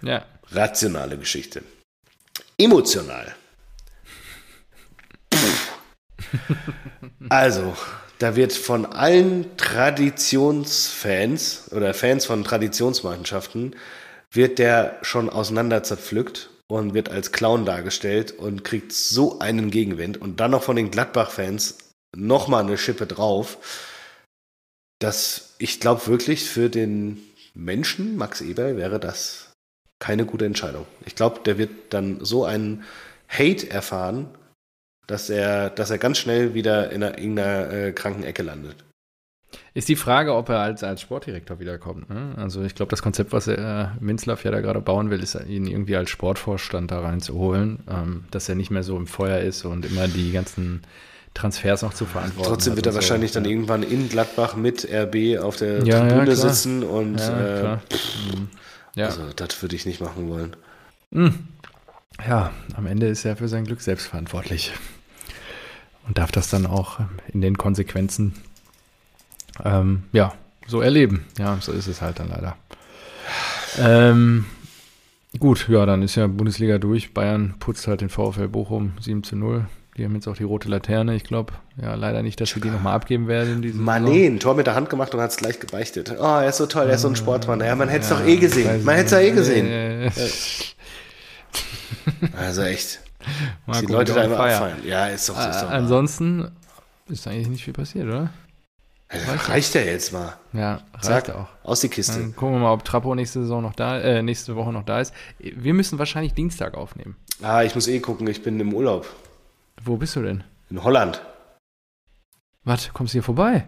Ja. Rationale Geschichte. Emotional. also, da wird von allen Traditionsfans oder Fans von Traditionsmannschaften wird der schon auseinander zerpflückt und wird als Clown dargestellt und kriegt so einen Gegenwind und dann noch von den Gladbach-Fans nochmal eine Schippe drauf, dass ich glaube wirklich für den Menschen, Max Eber, wäre das keine gute Entscheidung. Ich glaube, der wird dann so einen Hate erfahren dass er, dass er ganz schnell wieder in einer, in einer äh, kranken Ecke landet. Ist die Frage, ob er als, als Sportdirektor wiederkommt. Ne? Also ich glaube, das Konzept, was er äh, Minzlaff ja da gerade bauen will, ist ihn irgendwie als Sportvorstand da reinzuholen, ähm, dass er nicht mehr so im Feuer ist und immer die ganzen Transfers noch zu verantworten. Trotzdem wird er wahrscheinlich so, dann ja. irgendwann in Gladbach mit RB auf der ja, Tribüne ja, sitzen und äh, ja. also das würde ich nicht machen wollen. Mhm. Ja, am Ende ist er für sein Glück selbst verantwortlich und darf das dann auch in den Konsequenzen ähm, ja so erleben. Ja, so ist es halt dann leider. Ähm, gut, ja, dann ist ja Bundesliga durch. Bayern putzt halt den VfL Bochum 7 zu 0. Die haben jetzt auch die rote Laterne. Ich glaube, ja, leider nicht, dass wir die nochmal abgeben werden. In Mané, ein Tor mit der Hand gemacht und hat es gleich gebeichtet. Oh, er ist so toll, er ist so ein Sportmann. Ja, man hätte es ja, doch eh gesehen. Man hätte es doch eh gesehen. Also echt. Mal die Leute da immer abfallen. Ja, ist doch, ist doch äh, Ansonsten ist eigentlich nicht viel passiert, oder? Also reicht ja jetzt mal. Ja, reicht Zack, auch. Aus die Kiste. Dann gucken wir mal, ob Trappo nächste Saison noch da, äh, nächste Woche noch da ist. Wir müssen wahrscheinlich Dienstag aufnehmen. Ah, ich muss eh gucken, ich bin im Urlaub. Wo bist du denn? In Holland. Was, kommst du hier vorbei?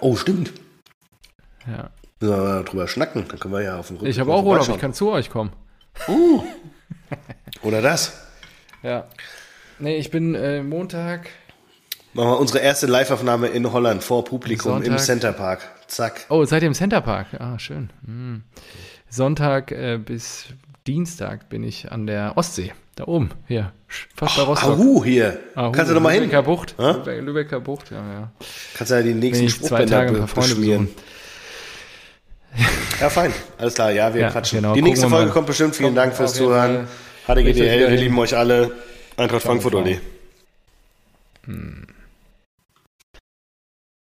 Oh, stimmt. Ja. Müssen wir mal drüber schnacken, dann können wir ja auf dem Rücken. Ich habe auch Urlaub, ich kann zu euch kommen. Uh. Oder das? Ja. Nee, ich bin äh, Montag. Machen wir unsere erste Live-Aufnahme in Holland vor Publikum Sonntag. im Centerpark. Zack. Oh, seid ihr im Centerpark? Ah, schön. Hm. Sonntag äh, bis Dienstag bin ich an der Ostsee. Da oben, hier. Fast bei Rostock. Ahu, hier. Ahu, Kannst du noch mal hin? Lübecker Bucht. Lübecker Bucht, ja, ja. Kannst du ja die nächsten zwei Tage ein paar Freunde beschmieren. Besuchen. Ja, fein. Alles klar. Ja, wir ja, quatschen. Genau, die nächste Folge kommt bestimmt. Vielen Dank fürs Zuhören. HDGDL, wir lieben euch alle. Eintracht Frankfurt, Olli. Hm.